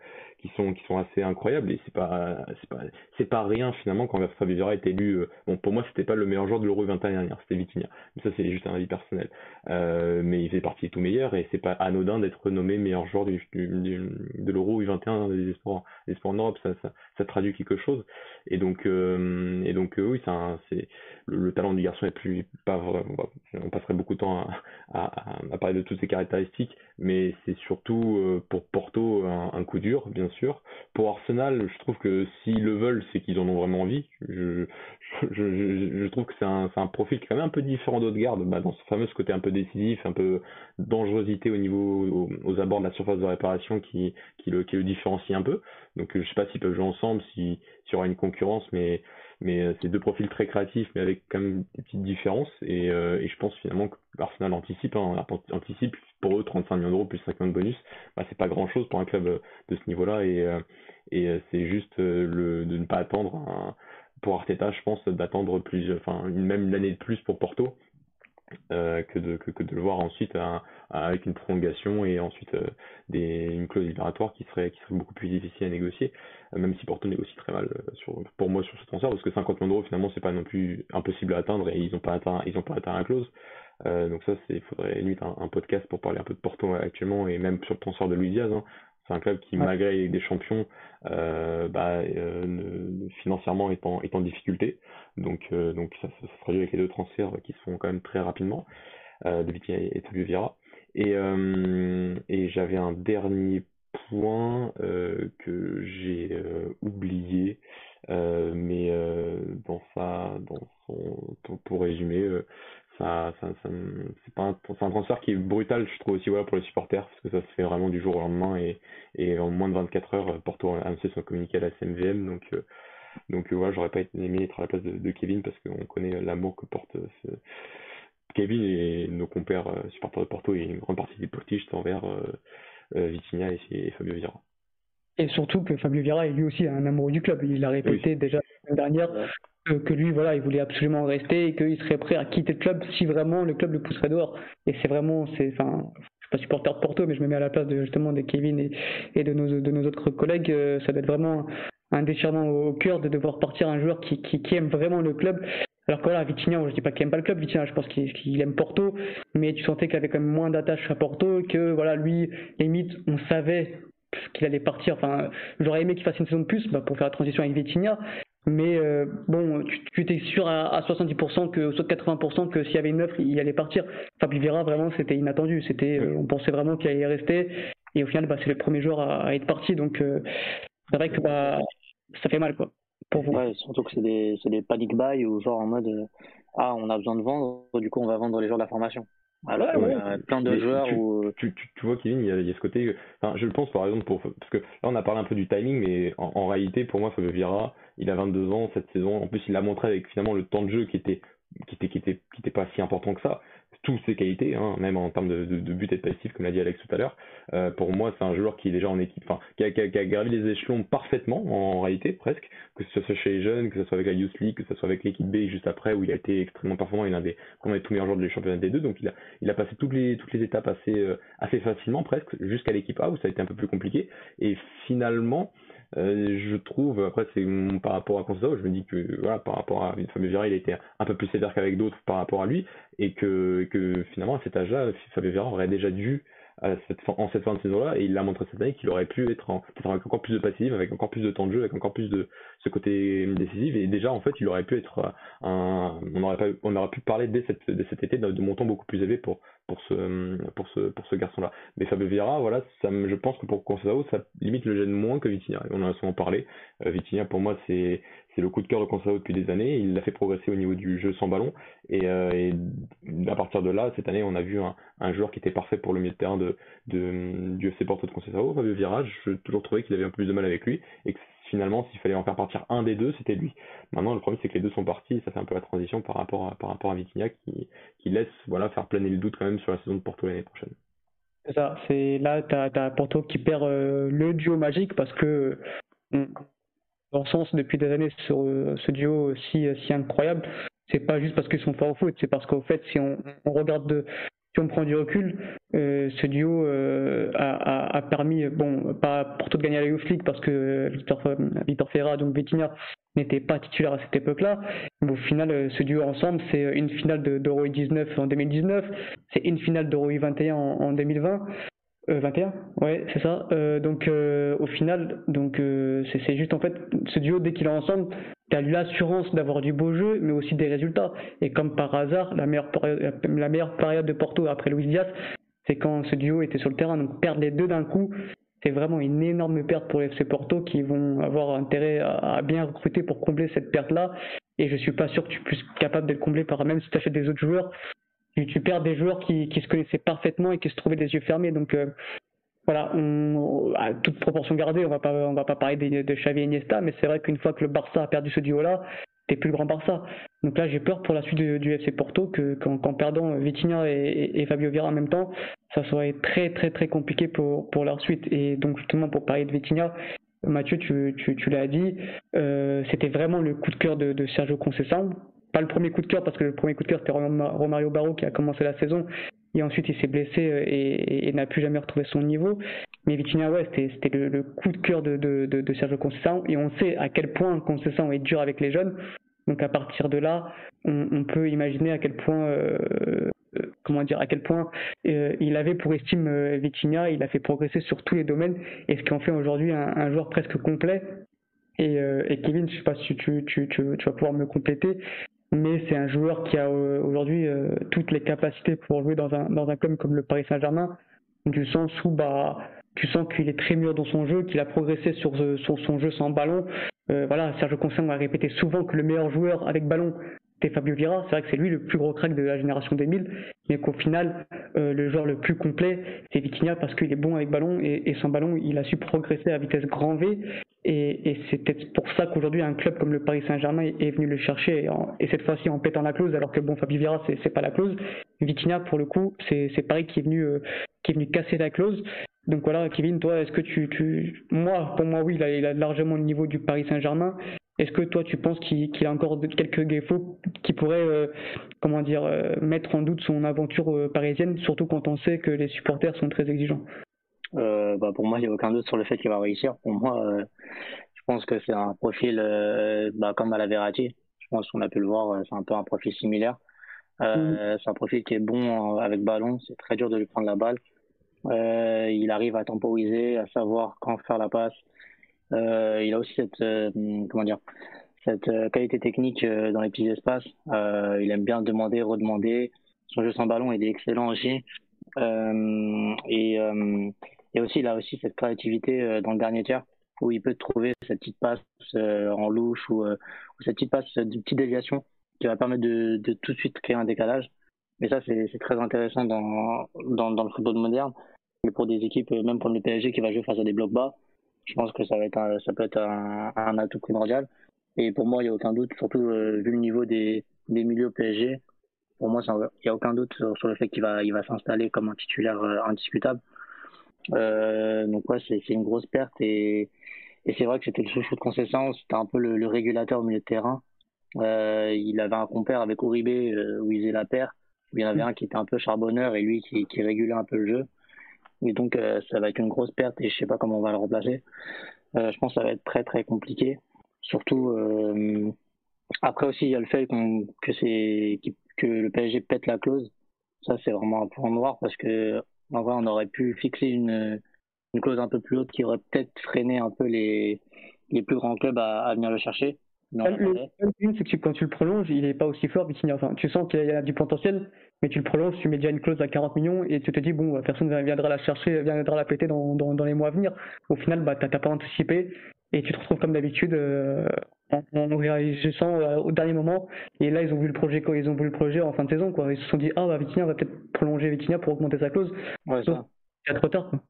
qui sont assez incroyables et c'est pas c'est pas c'est pas rien finalement quand Vieira est élu euh, bon pour moi c'était pas le meilleur joueur de l'Euro 21 dernière c'était Vitinha. Mais ça c'est juste un avis personnel. Euh, mais il fait partie des tout meilleurs et c'est pas anodin d'être nommé meilleur joueur du, de l'Euro 21 des sports des sports en Europe. Ça, ça, ça traduit quelque chose. Et donc euh, et donc oui c'est le, talent du garçon est plus pas on passerait beaucoup de temps à, parler de toutes ces caractéristiques mais c'est surtout pour Porto un coup dur bien sûr. Pour Arsenal, je trouve que s'ils le veulent, c'est qu'ils en ont vraiment envie. Je, trouve que c'est un, un, profil quand même un peu différent d'Odegaard, bah, dans ce fameux côté un peu décisif, un peu dangerosité au niveau aux, abords de la surface de réparation qui, le, différencie un peu. Donc je sais pas s'ils peuvent jouer ensemble, s'il y aura une concurrence, mais mais euh, c'est deux profils très créatifs, mais avec quand même des petites différences. Et, euh, et je pense finalement que l'Arsenal anticipe, hein, anticipe pour eux 35 millions d'euros plus 5 millions de bonus, bah, c'est pas grand chose pour un club euh, de ce niveau-là. Et, et c'est juste le, de ne pas attendre pour Arteta, je pense, d'attendre plus, enfin même une année de plus pour Porto. Euh, que, de, le voir ensuite avec une prolongation et ensuite euh, une clause libératoire qui serait, beaucoup plus difficile à négocier, euh, même si Porto négocie très mal pour moi sur ce transfert, parce que 50 millions d'euros finalement c'est pas non plus impossible à atteindre et ils n'ont pas atteint pas atteint la clause. donc ça c'est faudrait limite un, un, podcast pour parler un peu de Porto actuellement et même sur le transfert de Luis Diaz. Hein. C'est un club qui, malgré des champions, euh, bah, euh, financièrement est en, est en difficulté. Donc, euh, donc ça, ça, se traduit avec les deux transferts qui se font quand même très rapidement, euh, de Vitinha et Fabio Vieira. Et, et j'avais un dernier point que j'ai oublié. mais dans ça, dans son, pour, résumer, ça, ça, ça c'est pas un, un, transfert qui est brutal, je trouve aussi voilà, pour les supporters, parce que ça se fait vraiment du jour au lendemain et, et en moins de 24 heures, Porto a annoncé son communiqué à la CMVM, donc donc voilà, j'aurais pas aimé être à la place de, Kevin parce qu'on connaît l'amour que porte ce... Kevin et nos compères supporters de Porto et une grande partie des portistes envers euh, Vitinha et, Fabio Vieira. Et surtout que Fabio Vieira est lui aussi un amoureux du club. Il l'a répété déjà la semaine dernière que, lui, voilà, il voulait absolument rester et qu'il serait prêt à quitter le club si vraiment le club le pousserait dehors. Et c'est vraiment, c'est, enfin, je suis pas supporter de Porto, mais je me mets à la place de, justement de Kevin et, de, nos, de nos autres collègues. Euh, ça doit être vraiment un déchirement au cœur de devoir partir un joueur qui, qui, qui aime vraiment le club alors que voilà, Vitinha, je dis pas qu'il aime pas le club, Vitinha, je pense qu'il aime Porto, mais tu sentais qu'il avait quand même moins d'attache à Porto, que voilà, lui, limite, on savait qu'il allait partir. Enfin, j'aurais aimé qu'il fasse une saison de plus bah, pour faire la transition avec Vitinha, mais euh, bon, tu, étais sûr à, 70% que, soit 80% que s'il y avait une offre, il allait partir. Fabio Vieira, vraiment, c'était inattendu. C'était, euh, on pensait vraiment qu'il allait rester, et au final, bah, c'est le premier joueur à, être parti, donc euh, c'est vrai que bah, ça fait mal, quoi. Ouais, surtout que c'est des, des panic buy ou genre en mode euh, ah on a besoin de vendre, du coup on va vendre les joueurs de la formation. Alors ouais, a plein de joueurs tu, où... tu, tu, vois Kevin, il y, a, il y, a, ce côté, enfin, je le pense par exemple pour parce que là on a parlé un peu du timing, mais en, réalité pour moi Fabio Vieira, il a 22 ans cette saison, en plus il l'a montré avec finalement le temps de jeu qui était qui était qui était qui était pas si important que ça. Tous ses qualités, hein, même en termes de, de, but et de passif, comme l'a dit Alex tout à l'heure. Euh, pour moi, c'est un joueur qui est déjà en équipe, enfin, qui a, qui, a, gravi les échelons parfaitement, en, réalité, presque, que ce soit chez les jeunes, que ce soit avec la Youth League, que ce soit avec l'équipe B juste après, où il a été extrêmement performant, il est un des, des tout meilleurs joueurs du championnat des deux, donc il a, il a passé toutes les, toutes les étapes assez, euh, assez facilement, presque, jusqu'à l'équipe A, où ça a été un peu plus compliqué, et finalement, euh, je trouve, après c'est par rapport à Constantino, je me dis que voilà, par rapport à Fabio Vieira, il été un peu plus sévère qu'avec d'autres par rapport à lui, et que, finalement à cet âge-là, Fabio Vieira aurait déjà dû cette, en cette fin de saison-là, et il l'a montré cette année qu'il aurait pu être en, avec encore plus de passif, avec encore plus de temps de jeu, avec encore plus de ce côté décisif, et déjà en fait il aurait pu être un, on aurait pas, on aurait pu parler dès, cet été de, de montant beaucoup plus élevé pour pour ce pour ce pour ce garçon-là. Mais Fabio Vieira, voilà, ça, je pense que pour Conceição, ça limite le gêne moins que Vitinha. On en a souvent parlé. Euh, pour moi, c'est c'est le coup de cœur de Conceição depuis des années. Il l'a fait progresser au niveau du jeu sans ballon. Et, euh, et, à partir de là, cette année, on a vu un, un joueur qui était parfait pour le milieu de terrain de, de du FC Porto de Conceição. Fabio Vieira, j'ai toujours trouvé qu'il avait un peu plus de mal avec lui et que finalement, s'il fallait en faire partir un des deux, c'était lui. Maintenant, le problème, c'est que les deux sont partis, ça fait un peu la transition par rapport à, par rapport à Vitinha qui, qui laisse voilà, faire planer le doute quand même sur la saison de Porto l'année prochaine. C'est ça, c'est là, tu as, Porto qui perd euh, le duo magique parce que, dans le sens, depuis des années, euh, ce duo si, si incroyable, c'est pas juste parce qu'ils sont forts au foot, c'est parce qu'au fait, si on, on regarde de, si on prend du recul, euh, ce duo euh, a, permis, bon, pas pour tout de gagner la Youth League parce que Victor, Victor Ferra, donc Vitinha, n'était pas titulaire à cette époque-là. Mais au final, euh, ce duo ensemble, c'est une finale d'Euro 19 en 2019, c'est une finale d'Euro 21 en, en 2020. 21 ouais c'est ça donc au final donc c'est juste en fait ce duo dès qu'il est ensemble tu as l'assurance d'avoir du beau jeu, mais aussi des résultats. Et comme par hasard, la meilleure période, de Porto après Luis Diaz, c'est quand ce duo était sur le terrain. Donc perdre les deux d'un coup, c'est vraiment une énorme perte pour les FC Porto qui vont avoir intérêt à, bien recruter pour combler cette perte-là. Et je suis pas sûr que tu puisses capable d'être comblé par même si tu des autres joueurs. Tu, perds des joueurs qui, qui, se connaissaient parfaitement et qui se trouvaient des yeux fermés. Donc euh, voilà, on, à toute proportion gardée, on va pas, va pas parler de, de Xavi et Iniesta, mais c'est vrai qu'une fois que le Barça a perdu ce duo-là, t'es plus le grand Barça. Donc là, j'ai peur pour la suite du, FC Porto que qu'en, perdant Vitinha et, Fabio Vieira en même temps, ça serait très très très compliqué pour pour leur suite. Et donc justement pour parler de Vitinha, Mathieu, tu, tu, tu l'as dit, euh, c'était vraiment le coup de cœur de, de Sergio Conceição. Pas le premier coup de cœur parce que le premier coup de cœur c'était Romario Barro qui a commencé la saison et ensuite il s'est blessé euh, et, n'a plus jamais retrouvé son niveau. Mais Vitinha, ouais, c'était le, coup de cœur de, de, de, Sergio et on sait à quel point Conceição est dur avec les jeunes. Donc à partir de là, on, peut imaginer à quel point, euh, euh, comment dire, à quel point il avait pour estime Vitinha, il a fait progresser sur tous les domaines et ce qui en fait aujourd'hui un, joueur presque complet. Et, Kevin, je sais pas si tu vas pouvoir me compléter, mais c'est un joueur qui a euh, aujourd'hui euh, toutes les capacités pour jouer dans un, dans un club comme le Paris Saint-Germain, du sens où bah, tu sens qu'il est très mûr dans son jeu, qu'il a progressé sur, euh, son jeu sans ballon, voilà, Sergio Conceição a répété souvent que le meilleur joueur avec ballon c'était Fabio Vieira. C'est vrai que c'est lui le plus gros crack de la génération 2000, mais qu'au final, euh, le joueur le plus complet, c'est Vitinha parce qu'il est bon avec ballon et, sans ballon, il a su progresser à vitesse grand V. Et, c'est peut-être pour ça qu'aujourd'hui, un club comme le Paris Saint-Germain est venu le chercher et, cette fois-ci en pétant la clause, alors que bon, Fabio Vieira, c'est pas la clause. Vitinha, pour le coup, c'est Paris qui est venu euh, qui est venu casser la clause. Donc voilà, Kevin, toi, est-ce que tu, tu, moi, pour moi, oui, il a, il a largement le niveau du Paris Saint-Germain. Est-ce que toi, tu penses qu'il a encore quelques défauts qui pourraient, euh, comment dire, euh, mettre en doute son aventure euh, parisienne, surtout quand on sait que les supporters sont très exigeants? Bah Pour moi, il n'y a aucun doute sur le fait qu'il va réussir. Pour moi, je pense que c'est un profil bah, comme à la Verratti. Je pense qu'on a pu le voir, c'est un peu un profil similaire. Mm. C'est un profil qui est bon avec ballon, c'est très dur de lui prendre la balle. Il arrive à temporiser, à savoir quand faire la passe. Euh, il a aussi cette euh, comment dire cette euh, qualité technique dans les petits espaces. il aime bien demander, redemander. Son jeu sans ballon est excellent aussi. et, et aussi il a aussi cette créativité dans le dernier tiers où il peut trouver cette petite passe en louche ou, cette petite passe de petite déviation qui va permettre de, tout de suite créer un décalage. Mais ça, c'est très intéressant dans, le football moderne. Mais pour des équipes, même pour le PSG qui va jouer face à des blocs bas, je pense que ça va être ça peut être un, atout primordial. Et pour moi, il n'y a aucun doute, surtout euh, vu le niveau des, des milieux PSG, pour moi, il n'y a aucun doute sur, le fait qu'il va, il va s'installer comme un titulaire euh, indiscutable. Euh, donc ouais, c'est une grosse perte et, et c'est vrai que c'était le chouchou de Concession, c'était un peu le, régulateur au milieu de terrain. il avait un compère avec Uribe où il faisait la paire. Il y en avait un qui était un peu charbonneur et lui qui, qui régulait un peu le jeu. Et donc, euh, ça va être une grosse perte et je sais pas comment on va le remplacer. Euh, je pense que ça va être très très compliqué. Surtout, euh, après aussi, il y a le fait que, c'est, que le PSG pète la clause. Ça, c'est vraiment un point noir parce que, en vrai, on aurait pu fixer une, une clause un peu plus haute qui aurait peut-être freiné un peu les, les plus grands clubs à, à venir le chercher. le problème, c'est que quand tu le prolonges, il n'est pas aussi fort, Enfin, tu sens qu'il y a du potentiel, mais tu le prolonges, tu mets déjà une clause à 40 millions et tu te dis, bon, personne ne viendra la chercher, viendra la péter dans, dans, dans les mois à venir. Au final, bah, tu n'as pas anticipé et tu te retrouves comme d'habitude euh, en, réagissant euh, au dernier moment. Et là, ils ont vu le projet, ils ont vu le projet en fin de saison. Quoi. Ils se sont dit, ah, bah, Vitinha va peut-être prolonger Vitinha pour augmenter sa clause. Ouais, ça. Il y a trop tard. Quoi.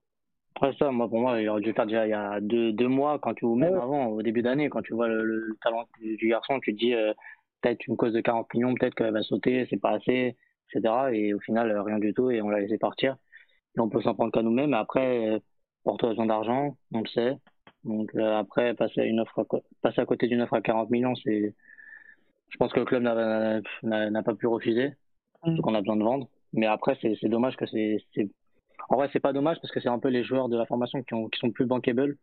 Ouais, ça, moi, pour moi, il aurait dû faire déjà il y a deux, deux mois, quand tu, ou même avant, au début d'année, quand tu vois le, talent du, garçon, tu te dis, euh, peut-être une cause de 40 millions, peut-être qu'elle va sauter, c'est pas assez etc. Et au final, euh, rien du tout, et on l'a laissé partir. Et on peut s'en prendre qu'à nous-mêmes. Après, euh, pour besoin d'argent, on le sait. Donc euh, après, passer à, une offre à, passer à côté d'une offre à 40 millions, c'est, je pense que le club n'a pas pu refuser, parce mm. qu'on a besoin de vendre. Mais après, c'est dommage que c'est, en vrai, c'est pas dommage parce que c'est un peu les joueurs de la formation qui, ont, qui sont plus bankable.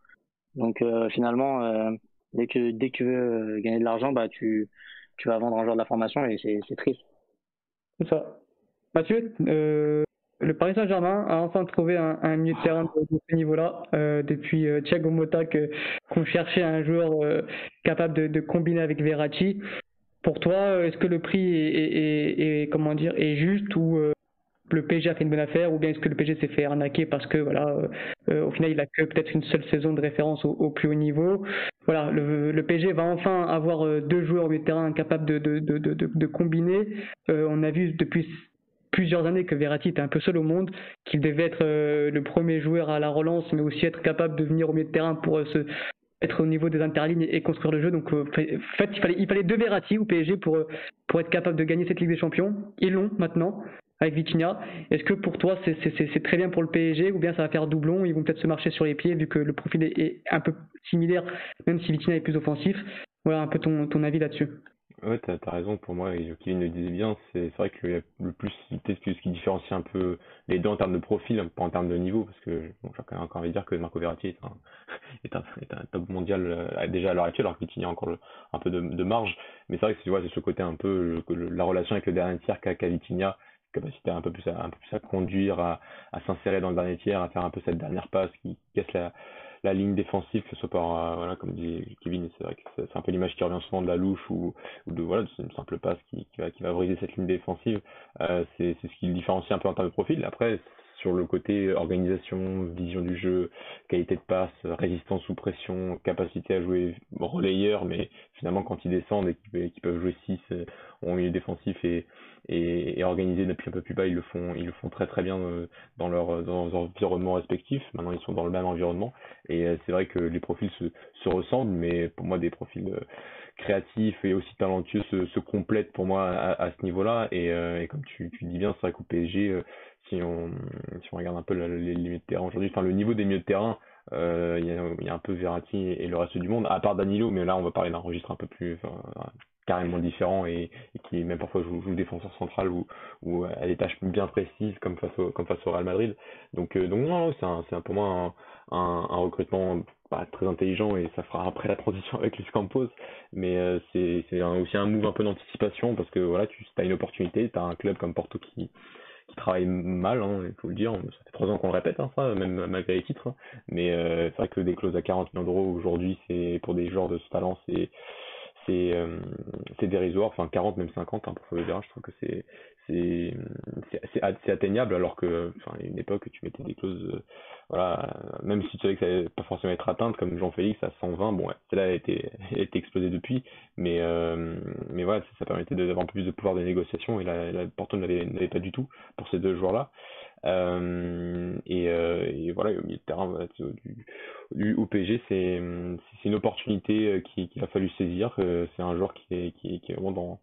Donc finalement, dès que dès que tu veux gagner de l'argent, bah tu tu vas vendre un joueur de la formation et c'est triste. C'est ça. Mathieu, euh, le Paris Saint-Germain a enfin trouvé un, un milieu de terrain de, ce niveau-là. Euh, depuis euh, Thiago Motta qu'on cherchait un joueur euh, capable de, de, combiner avec Verratti. Pour toi, est-ce que le prix est, est, est, comment dire est juste ou le PSG a fait une bonne affaire ou bien est-ce que le PSG s'est fait arnaquer parce que voilà euh, euh, au final il a que peut-être une seule saison de référence au, plus haut niveau voilà le, le, PSG va enfin avoir euh, deux joueurs au milieu de terrain capables de, de, de, de, de combiner on a vu depuis plusieurs années que Verratti était un peu seul au monde qu'il devait être le premier joueur à la relance mais aussi être capable de venir au milieu de terrain pour se être au niveau des interlignes et construire le jeu. Donc, en fait, il fallait, il fallait deux Verratti au PSG pour, pour être capable de gagner cette Ligue des Champions. Ils l'ont maintenant avec Vitinha. Est-ce que pour toi c'est très bien pour le PSG ou bien ça va faire doublon Ils vont peut-être se marcher sur les pieds vu que le profil est, un peu similaire, même si Vitinha est plus offensif? Voilà un peu ton, avis là-dessus. Ouais, t'as as raison pour moi, et Kevin le disait bien, c'est vrai que le plus, peut-être ce qui différencie un peu les deux en termes de profil, pas en termes de niveau, parce que bon, j'ai encore envie de dire que Marco Verratti est un, top mondial euh, déjà à l'heure actuelle, alors qu'il tient encore un peu de, marge, mais c'est vrai que c'est ce côté un peu, la relation avec le dernier tiers qu'a qu capacité un peu plus à, un peu plus à conduire, à, à s'insérer dans le dernier tiers, à faire un peu cette dernière passe qui casse la, la ligne défensive, que ce soit par, euh, voilà, comme dit Kevin, c'est vrai que c'est un peu l'image qui revient souvent de la louche ou, ou de, voilà, c'est une simple passe qui, qui, va, qui va briser cette ligne défensive. Euh, c'est ce qui le différencie un peu en termes de profil. Après, sur le côté organisation, vision du jeu, qualité de passe, résistance sous pression, capacité à jouer relayeur, mais finalement quand ils descendent et qu'ils peuvent jouer 6 en milieu défensif et, et, et organisé depuis un peu plus bas, ils le font, ils le font très très bien euh, dans leur, dans leur environnement respectif. Maintenant, ils sont dans le même environnement et euh, c'est vrai que les profils se, se ressemblent, mais pour moi, des profils euh, créatifs et aussi talentueux se, complètent pour moi à, ce niveau-là. Et, et, comme tu, tu dis bien, c'est vrai qu'au PSG, si on, regarde un peu les, milieux de terrain aujourd'hui, enfin le niveau des milieux de terrain, il euh, y, a, y, a, un peu Verratti et le reste du monde, à part Danilo, mais là on va parler d'un registre un peu plus carrément différent et, et, qui même parfois joue, défenseur central ou, ou à des tâches bien précises comme face au, Real Madrid. Donc, euh, non, c'est pour moi un, un, recrutement pas très intelligent et ça fera après la transition avec Luis Campos. Mais euh, c'est aussi un move un peu d'anticipation parce que voilà, tu as une opportunité, tu as un club comme Porto qui qui travaille mal, hein, il faut le dire. Ça fait trois ans qu'on le répète, hein, ça, même malgré les titres. Hein. Mais euh, c'est vrai que des clauses à 40 millions d'euros aujourd'hui, c'est pour des joueurs de ce talent, c'est c'est euh, dérisoire. Enfin, 40 même 50 hein, pour Fabio je trouve que c'est c'est atteignable alors que enfin une époque tu mettais des clauses euh, voilà même si tu savais que ça allait pas forcément être atteinte comme Jean-Félix à 120 bon ouais, celle-là a été a été explosée depuis mais euh, mais voilà ça, permettait d'avoir un peu plus de pouvoir de négociation et la, la n'avait pas du tout pour ces deux joueurs là euh, et, voilà au milieu de terrain du, du OPG c'est c'est une opportunité qu'il qui a fallu saisir c'est un joueur qui est qui est, qui est vraiment dans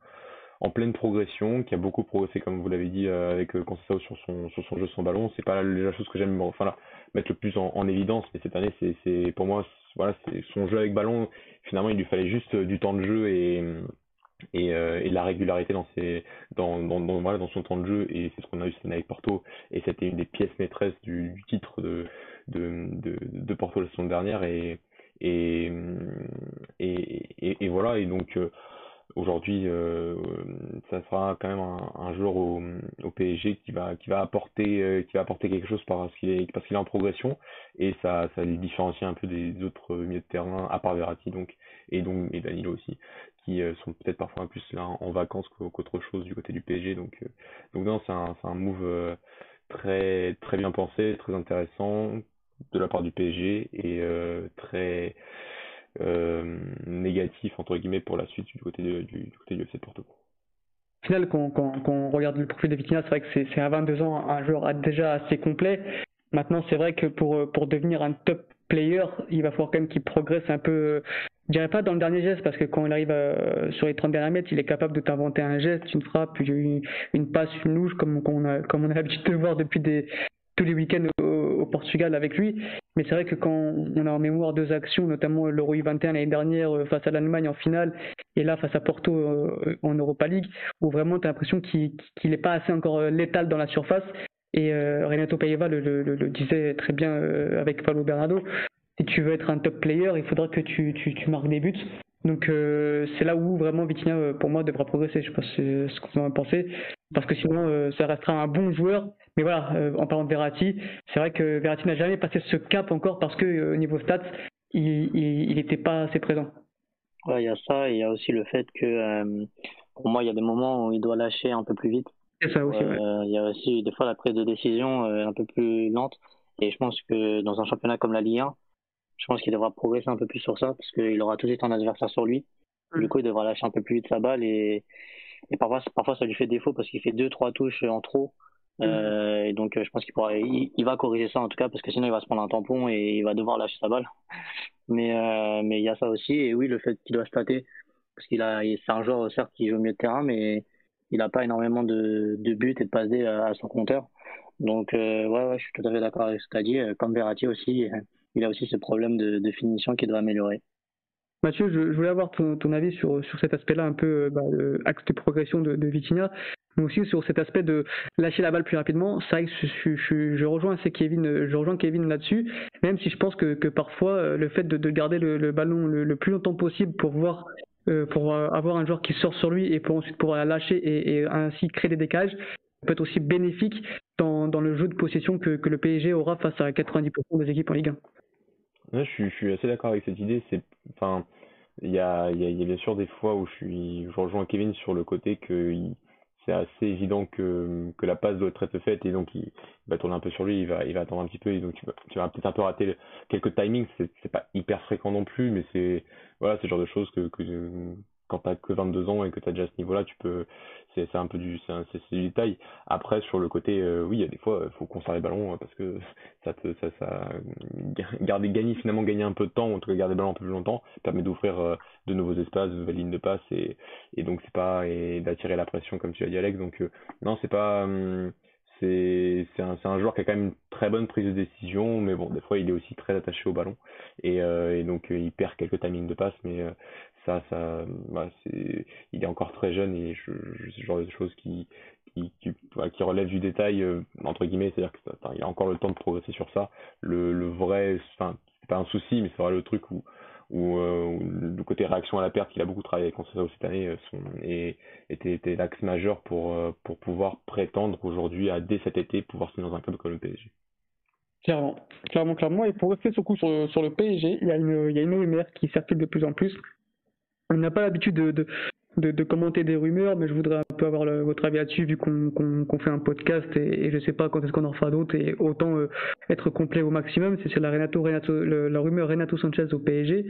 en pleine progression, qui a beaucoup progressé, comme vous l'avez dit, euh, avec euh, Conceição sur son, sur son jeu son ballon. C'est pas la, chose que j'aime enfin, mettre le plus en, en évidence, mais cette année, c'est, c'est pour moi, voilà, c'est son jeu avec ballon. Finalement, il lui fallait juste du temps de jeu et, et, euh, et la régularité dans, ses, dans, dans, dans, voilà, dans son temps de jeu. Et c'est ce qu'on a eu cette année avec Porto. Et c'était une des pièces maîtresses du, du titre de, de, de, de, Porto la saison dernière. Et, et, et, et, voilà. Et donc, euh, Aujourd'hui, euh, ça sera quand même un, un joueur au, au, PSG qui va qui va apporter euh, qui va apporter quelque chose parce qu'il est parce qu'il est en progression et ça ça le différencie un peu des autres milieux de terrain à part Verratti donc et donc et Danilo aussi qui euh, sont peut-être parfois un plus là en vacances qu'autre chose du côté du PSG donc euh, donc non c'est un c'est un move euh, très très bien pensé très intéressant de la part du PSG et très euh, négatif entre guillemets pour la suite du côté du, côté du FC Porto. Final, quand, quand, on regarde le profil de Vitinha, c'est vrai que c'est à 22 ans un joueur déjà assez complet. Maintenant, c'est vrai que pour, pour devenir un top player, il va falloir quand même qu'il progresse un peu. Je dirais pas dans le dernier geste, parce que quand il arrive euh, sur les 30 derniers mètres, il est capable de t'inventer un geste, une frappe, une, une passe, une louche, comme, comme on a, comme on a l'habitude de voir depuis des, tous les week-ends au, Portugal avec lui. Mais c'est vrai que quand on a en mémoire deux actions, notamment l'Euro 21 l'année dernière euh, face à l'Allemagne en finale, et là face à Porto euh, en Europa League, où vraiment tu as l'impression qu'il n'est pas assez encore euh, létal dans la surface. Et Renato Paiva le, le, disait très bien avec Paulo Bernardo, si tu veux être un top player, il faudra que tu, marques des buts. Donc c'est là où vraiment Vitinha, pour moi, devra progresser. Je sais pas ce que vous en pensez. Parce que sinon, ça restera un bon joueur, mais voilà, euh, en parlant de Verratti, c'est vrai que Verratti n'a jamais passé ce cap encore parce que euh, au niveau stats, il n'était pas assez présent. Ouais, il y a ça, et il y a aussi le fait que euh, pour moi, il y a des moments où il doit lâcher un peu plus vite. C'est ça aussi. Il y a aussi des fois la prise de décision un peu plus lente, et je pense que dans un championnat comme la Ligue 1, je pense qu'il devra progresser un peu plus sur ça parce qu'il aura tout de suite un adversaire sur lui. Du mm. coup, il devra lâcher un peu plus vite sa balle et, et parfois, parfois ça lui fait défaut parce qu'il fait deux trois touches en trop Mm. Euh, et donc, euh, je pense qu'il pourra, il, va corriger ça en tout cas, parce que sinon il va se prendre un tampon et il va devoir lâcher sa balle. Mais euh, mais il y a ça aussi, et oui, le fait qu'il doit se tâter, parce qu'il a, c'est un joueur certes qui joue au milieu de terrain, mais il n'a pas énormément de, de buts et de passes à, à son compteur. Donc, ouais, ouais, je suis tout à fait d'accord avec ce que tu as dit. Comme Verratti aussi, il a aussi ce problème de, finition qu'il doit améliorer. Mathieu, je, voulais avoir ton, avis sur, sur cet aspect-là, un peu bah, axe de progression de, de Vitinha mais aussi sur cet aspect de lâcher la balle plus rapidement. Que je, je, je, rejoins Kevin, je rejoins Kevin là-dessus, même si je pense que, que parfois euh, le fait de, de garder le, ballon le, plus longtemps possible pour voir euh, pour avoir un joueur qui sort sur lui et pour ensuite pouvoir lâcher et, et, ainsi créer des décalages peut être aussi bénéfique dans, le jeu de possession que, que le PSG aura face à 90% des équipes en Ligue 1. Ouais, je, suis, assez d'accord avec cette idée. Enfin, il y a, bien sûr des fois où je rejoins Kevin sur le côté qu'il c'est assez évident que, que la passe doit être faite et donc il, va tourner un peu sur lui, il va, il attendre un petit peu et donc tu vas, tu vas peut-être un peu rater quelques timings, c'est, c'est pas hyper fréquent non plus, mais c'est voilà, c'est le genre de choses que, que quand t'as que 22 ans et que t'as déjà ce niveau-là, tu peux, c'est, un peu du, c'est, du détail. Après, sur le côté, euh, oui, il y a des fois, il faut conserver le ballon hein, parce que ça te, ça, garder, gagner, finalement, gagner un peu de temps, en tout cas garder le ballon un peu plus longtemps, permet d'offrir euh, de nouveaux espaces, de nouvelles lignes de passe et, et donc c'est pas, et d'attirer la pression comme tu as dit Alex. Donc, euh, non, c'est pas, hum, c'est un, joueur qui a quand même une très bonne prise de décision, mais bon, des fois il est aussi très attaché au ballon et, et donc il perd quelques timings de passe, mais ça, ça, bah, c'est, il est encore très jeune et je, je, ce genre de choses qui, qui, qui, relève du détail euh, entre guillemets, c'est-à-dire qu'il a encore le temps de progresser sur ça. Le, le vrai, enfin, c'est pas un souci, mais c'est vrai le truc où, où, euh, le côté réaction à la perte, qu'il a beaucoup travaillé avec Constanzo cette année, euh, et, était, était l'axe majeur pour, pour pouvoir prétendre aujourd'hui à dès cet été pouvoir signer dans un club comme le PSG. Clairement, clairement, clairement. Et pour rester sur, coup sur, le PSG, il y, a une, il y a une qui circule de plus en plus on n'a pas l'habitude de, de, de, commenter des rumeurs, mais je voudrais un peu avoir votre avis là-dessus, vu qu'on fait un podcast et, je ne sais pas quand est-ce qu'on en fera d'autres, et autant euh, être complet au maximum. C'est sur la, Renato, Renato, la rumeur Renato Sanchez au PSG.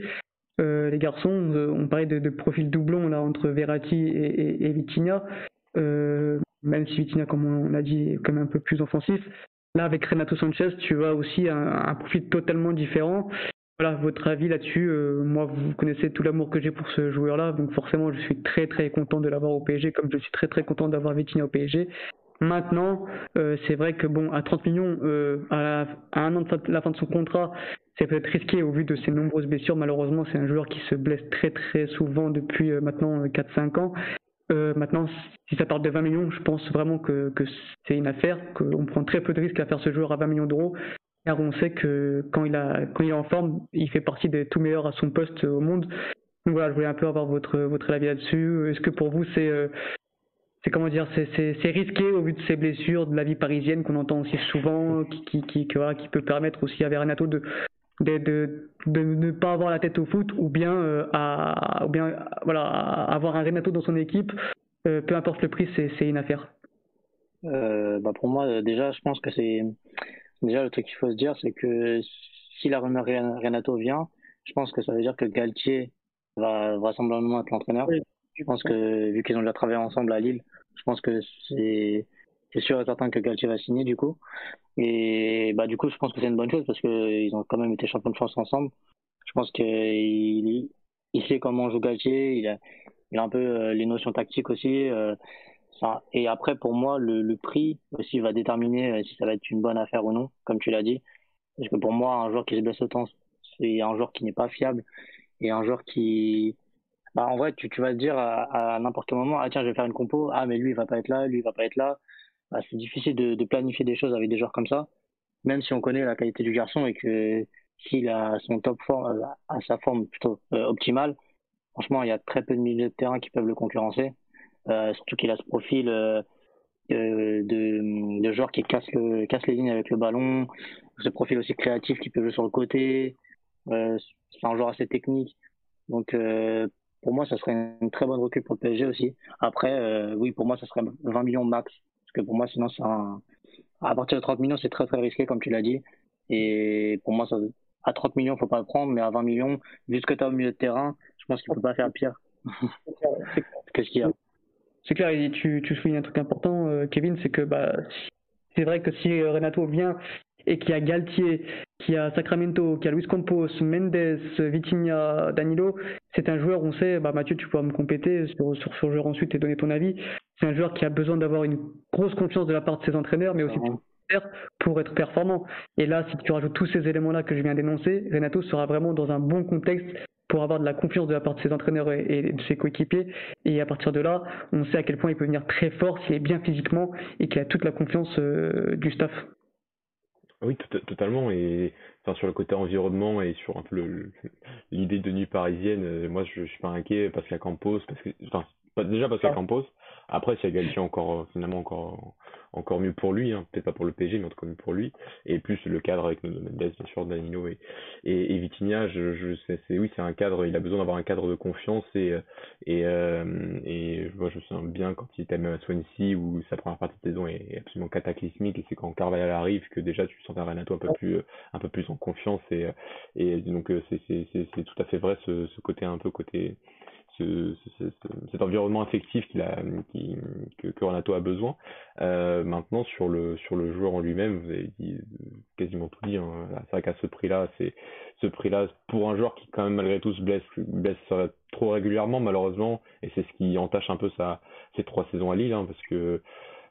Euh, les garçons, euh, on parlait de, de profil doublon là, entre Verratti et, et, Vitinha, même si Vitinha, comme on a dit, est quand même un peu plus offensif. Là, avec Renato Sanchez, tu as aussi un, un profil totalement différent. Voilà, votre avis là-dessus. Euh, moi, vous connaissez tout l'amour que j'ai pour ce joueur-là, donc forcément, je suis très très content de l'avoir au PSG, comme je suis très très content d'avoir Vitinha au PSG. Maintenant, euh, c'est vrai que bon, à 30 millions, euh, à, un an de la fin de son contrat, c'est peut-être risqué au vu de ses nombreuses blessures. Malheureusement, c'est un joueur qui se blesse très très souvent depuis maintenant 4-5 ans. maintenant, si ça parle de 20 millions, je pense vraiment que, que c'est une affaire, qu'on prend très peu de risques à faire ce joueur à 20 millions d'euros car on sait que quand il, est en forme, il fait partie des tout meilleurs à son poste au monde. Donc voilà, je voulais un peu avoir votre, avis là-dessus. Est-ce que pour vous, c'est euh, comment dire, c'est risqué au vu de ces blessures de la vie parisienne qu'on entend aussi souvent, qui, peut permettre aussi à Renato de, ne pas avoir la tête au foot ou bien, euh, avoir un Renato dans son équipe, euh, peu importe le prix, c'est une affaire? bah pour moi, déjà, je pense que c'est Déjà, le truc qu'il faut se dire, c'est que si la rumeur Renato vient, je pense que ça veut dire que Galtier va vraisemblablement être l'entraîneur. Je pense que vu qu'ils ont déjà travaillé ensemble à Lille, je pense que c'est sûr et certain que Galtier va signer du coup. Et bah du coup, je pense que c'est une bonne chose parce qu'ils ont quand même été champions de France ensemble. Je pense qu'il il sait comment joue Galtier, il a, il a un peu euh, les notions tactiques aussi. Euh, et après, pour moi, le, le, prix aussi va déterminer euh, si ça va être une bonne affaire ou non, comme tu l'as dit. Parce que pour moi, un joueur qui se blesse autant, c'est un joueur qui n'est pas fiable et un joueur qui, bah, en vrai, tu, tu vas te dire à, n'importe quel moment, ah tiens, je vais faire une compo, ah mais lui il va pas être là, lui il va pas être là. Bah, c'est difficile de, planifier des choses avec des joueurs comme ça, même si on connaît la qualité du garçon et que s'il a son top forme, à sa forme plutôt euh, optimale, franchement, il y a très peu de milieux de terrain qui peuvent le concurrencer. Euh, surtout qu'il a ce profil euh, de, de joueur qui casse, le, casse les lignes avec le ballon, ce profil aussi créatif qui peut jouer sur le côté. Euh, c'est un joueur assez technique. Donc pour moi, ça serait une très bonne recul pour le PSG aussi. Après, oui, pour moi, ça serait 20 millions max. Parce que pour moi, sinon, un... à partir de 30 millions, c'est très très risqué, comme tu l'as dit. Et pour moi, ça... à 30 millions, faut pas le prendre, mais à 20 millions, vu ce que tu as au milieu de terrain, je pense qu'il ne peut pas faire pire. Qu'est-ce qu'il y a? C'est clair, et tu, tu soulignes un truc important, euh, Kevin, c'est que bah, c'est vrai que si euh, Renato vient et qu'il y a Galtier, qu'il y a Sacramento, qu'il y a Luis Campos, Mendes, Vitinha, Danilo, c'est un joueur, on sait, bah, Mathieu, tu pourras me compléter sur, sur ce joueur ensuite et donner ton avis. C'est un joueur qui a besoin d'avoir une grosse confiance de la part de ses entraîneurs, mais aussi pour être performant. Et là, si tu rajoutes tous ces éléments-là que je viens d'énoncer, Renato sera vraiment dans un bon contexte pour avoir de la confiance de la part de ses entraîneurs et, de ses coéquipiers. Et à partir de là, on sait à quel point il peut venir très fort s'il est bien physiquement et qu'il a toute la confiance euh, du staff. Oui, totalement. Et enfin, sur le côté environnement et sur un peu l'idée de nuit parisienne, euh, moi je, je suis pas inquiet parce qu'il y a Campos, parce que enfin, déjà parce qu'il y a Campos. Après, s'il y a Galtier encore, finalement, encore encore mieux pour lui, hein. peut-être pas pour le PSG, mais en tout cas mieux pour lui. Et plus le cadre avec Nuno Mendes, bien sûr, Danilo et, et, et Vitinha, je, je c'est, oui, c'est un cadre, il a besoin d'avoir un cadre de confiance et, et, euh, et moi je me souviens bien quand il était même à Swansea où sa première partie de saison est absolument cataclysmique et c'est quand Carvalhal arrive que déjà tu sens un Renato un peu plus, un peu plus en confiance et, et donc c'est, c'est, c'est, c'est tout à fait vrai ce, ce côté un peu côté cet environnement affectif qu'il a, qui, que, que, Renato a besoin. Euh, maintenant, sur le, sur le joueur en lui-même, vous avez dit quasiment tout dit. Hein. C'est vrai qu'à ce prix-là, c'est ce prix-là pour un joueur qui quand même malgré tout se blesse, blesse trop régulièrement malheureusement, et c'est ce qui entache un peu sa, ses trois saisons à Lille, hein, parce que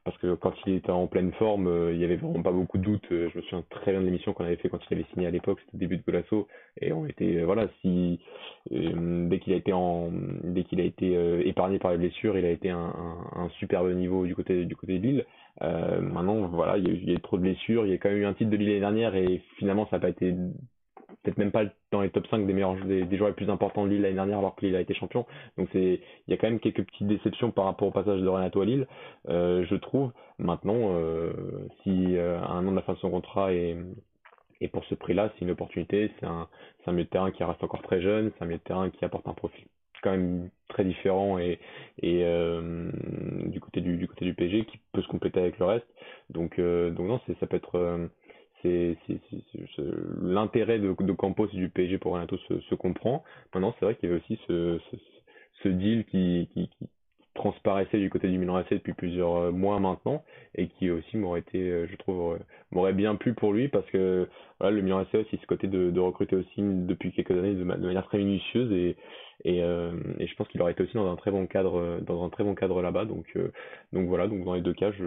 parce que quand il était en pleine forme, euh, il y avait vraiment pas beaucoup de doutes. Euh, je me souviens très bien de l'émission qu'on avait fait quand il avait signé à l'époque, c'était au début de Golasso, et on était euh, voilà, si dès qu'il a été dès qu'il a été épargné par les blessures, il a été un, un, superbe niveau du côté du côté de Lille. maintenant, voilà, il y, a eu, il y a eu trop de blessures, il y a quand même eu un titre de Lille l'année dernière, et finalement ça n'a pas été peut-être même pas dans les top 5 des meilleurs des, des, joueurs les plus importants de Lille l'année dernière alors que Lille a été champion. Donc c'est il y a quand même quelques petites déceptions par rapport au passage de Renato à Lille, euh, je trouve. Maintenant, euh, si euh, un an de la fin de son contrat et et pour ce prix-là, c'est une opportunité. C'est un, un milieu de terrain qui reste encore très jeune. C'est un milieu de terrain qui apporte un profil quand même très différent et, et euh, du côté du, du côté du PSG qui peut se compléter avec le reste. Donc donc non, ça peut être c'est l'intérêt de, de, Campos et du PSG pour Renato se, comprend. Maintenant, c'est vrai qu'il y avait aussi ce, ce, deal qui, qui, transparaissait du côté du Milan AC depuis plusieurs euh, mois maintenant et qui aussi m'aurait été, euh, je trouve, m'aurait bien plu pour lui parce que le Milan AC aussi ce côté de, de recruter aussi depuis quelques années de, manière très minutieuse et, et, euh, et je pense qu'il aurait été aussi dans un très bon cadre, dans un très bon cadre là-bas. Donc, euh, donc voilà, donc dans les deux cas, je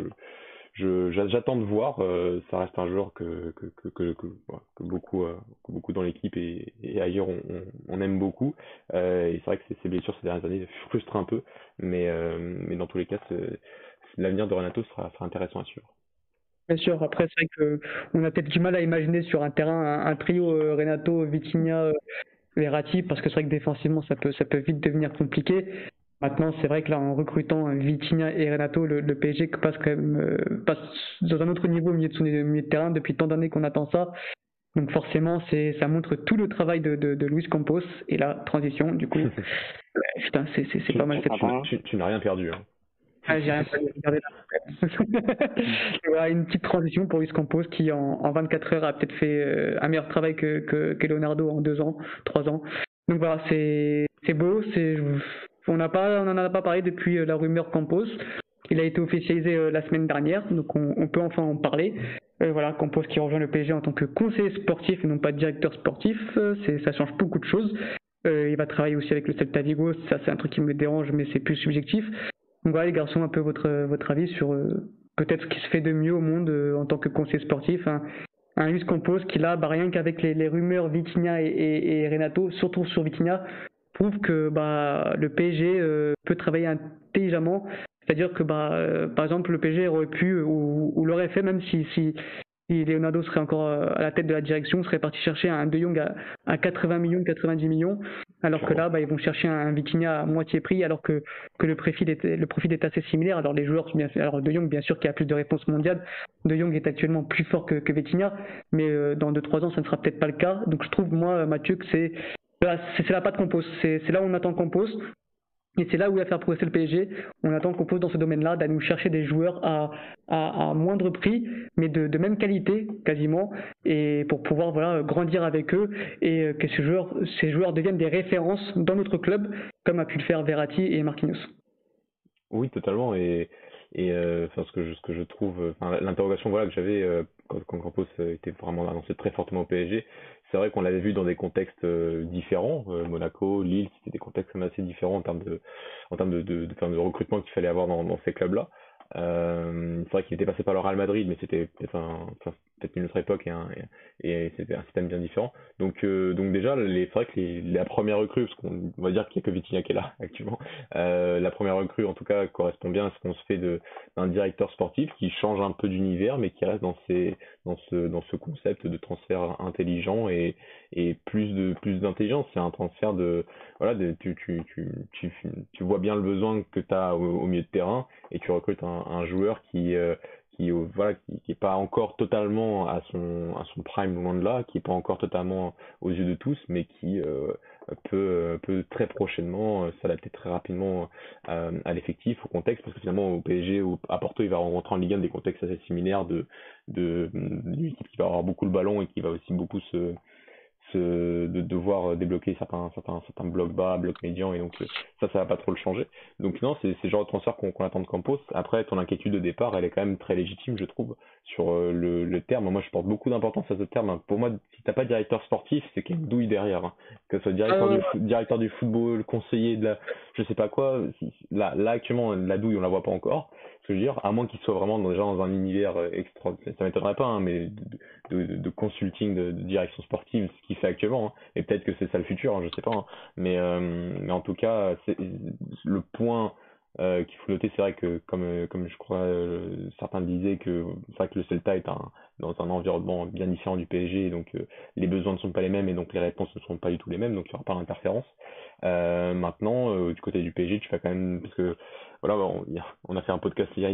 j'attends de voir. Euh, ça reste un joueur que, que, que, que, que, beaucoup, euh, beaucoup dans l'équipe et, et, ailleurs on, on, aime beaucoup. Euh, et c'est vrai que ces blessures ces dernières années frustrent un peu, mais, mais dans tous les cas, l'avenir de Renato sera, sera intéressant à suivre. Bien sûr, après c'est vrai qu'on a peut-être du mal à imaginer sur un terrain un, trio Renato, Vitinha, Verratti, parce que c'est vrai que défensivement ça peut, ça peut vite devenir compliqué. Maintenant, c'est vrai que là, en recrutant Vitinha et Renato, le, PSG passe quand même euh, passe dans un autre niveau au milieu de son milieu de terrain depuis tant d'années qu'on attend ça. Donc forcément, c'est ça montre tout le travail de, de, de Luis Campos et la transition. Du coup, putain, c'est pas mal cette chose. Tu, tu n'as rien perdu. Hein. Ah, j'ai rien perdu. voilà, une petite transition pour Luis Campos qui en, en 24 heures a peut-être fait euh, un meilleur travail que, que, que Leonardo en deux ans, trois ans. Donc voilà, c'est beau, c'est on n'a pas, on n'en a pas parlé depuis euh, la rumeur Campos. Il a été officialisé euh, la semaine dernière, donc on, peut enfin en parler. Euh, voilà, Campos qui rejoint le PSG en tant que conseiller sportif et non pas directeur sportif, ça change beaucoup de choses. il va travailler aussi avec le Celta Vigo, ça c'est un truc qui me dérange, mais c'est plus subjectif. Donc voilà les garçons, un peu votre, votre avis sur peut-être ce qui se fait de mieux au monde en tant que conseiller sportif. Hein. Un Luis Campos qui là, bah, rien qu'avec les, rumeurs Vitinha et, et, Renato, surtout sur Vitinha, prouve que bah, le PSG euh, peut travailler intelligemment. C'est-à-dire que, bah, euh, par exemple, le PSG aurait pu ou, l'aurait fait même si, si, si, Leonardo serait encore euh, à la tête de la direction, serait parti chercher un De Jong à, 80 millions, 90 millions, alors que là, bah, ils vont chercher un, Vitinha à moitié prix, alors que, que le, profil est, le profil est assez similaire. Alors les joueurs, bien, alors De Jong, bien sûr, qui a plus de réponses mondiales, De Jong est actuellement plus fort que, que Vitinha, mais dans 2-3 ans, ça ne sera peut-être pas le cas. Donc je trouve, moi, Mathieu, que c'est c'est la patte qu'on pose. C'est là où on attend qu'on pose. Et c'est là où il va faire progresser le PSG. On attend qu'on pose dans ce domaine-là, d'aller nous chercher des joueurs à, moindre prix, mais de, même qualité quasiment, et pour pouvoir voilà, grandir avec eux et que ces joueurs, deviennent des références dans notre club, comme a pu le faire Verratti et Marquinhos. Oui, totalement. Et, euh, ce, que je, ce que je trouve, l'interrogation voilà, que j'avais euh, quand, quand Campos était vraiment annoncé très fortement au PSG, c'est vrai qu'on l'avait vu dans des contextes euh, différents. Euh, Monaco, Lille, c'était des contextes assez différents en termes de, recrutement qu'il fallait avoir dans, ces clubs-là. Euh, c'est vrai qu'il était passé par le Real Madrid, mais c'était peut-être un, peut-être une autre époque et, c'était un système bien différent. Donc, euh, déjà, c'est vrai que la première recrue, parce qu'on va dire qu'il y a que Vitinha qui est là actuellement, la première recrue en tout cas correspond bien à ce qu'on se fait d'un directeur sportif qui change un peu d'univers, mais qui reste dans ses, dans ce dans ce concept de transfert intelligent et et plus de plus d'intelligence. C'est un transfert de voilà, de, tu, tu, tu, tu, tu vois bien le besoin que tu as au, milieu de terrain et tu recrutes un, un joueur qui qui voilà qui, qui est pas encore totalement à son à son prime loin de là qui est pas encore totalement aux yeux de tous mais qui euh, peut peut très prochainement euh, s'adapter très rapidement à, à l'effectif au contexte parce que finalement au PSG ou à Porto il va rentrer en Ligue 1 des contextes assez similaires de de d'une équipe qui va avoir beaucoup le ballon et qui va aussi beaucoup se de devoir débloquer certains, certains, certains blocs bas, blocs médians, et donc euh, ça, ça va pas trop le changer. Donc non, c'est le genre de transfert qu'on attend de Campos. Après, ton inquiétude de départ, elle est quand même très légitime, je trouve, sur euh, le, le terme. Moi, je porte beaucoup d'importance à ce terme. Pour moi, si t'as pas de directeur sportif, c'est qu'il y a une douille derrière. Hein. Que ce soit directeur, du, directeur du football, conseiller de la, je sais pas quoi. Là, là, actuellement, la douille, on la voit pas encore je veux dire, à moins qu'il soit vraiment déjà dans un univers euh, extra, ça m'étonnerait pas, hein, mais de, consulting, de, direction sportive, ce qu'il fait actuellement, hein. et peut-être que c'est ça le futur, hein, je sais pas, hein. mais, euh, mais en tout cas, le point euh, qu'il faut noter, c'est vrai que comme comme je crois certains disaient que c'est que le Celta est un, dans un environnement bien différent du PSG, donc les besoins ne sont pas les mêmes et donc les réponses ne sont pas du tout les mêmes, donc il n'y aura pas d'interférence. maintenant, du côté du PSG, tu fais quand même parce que voilà, on, on a fait un podcast hier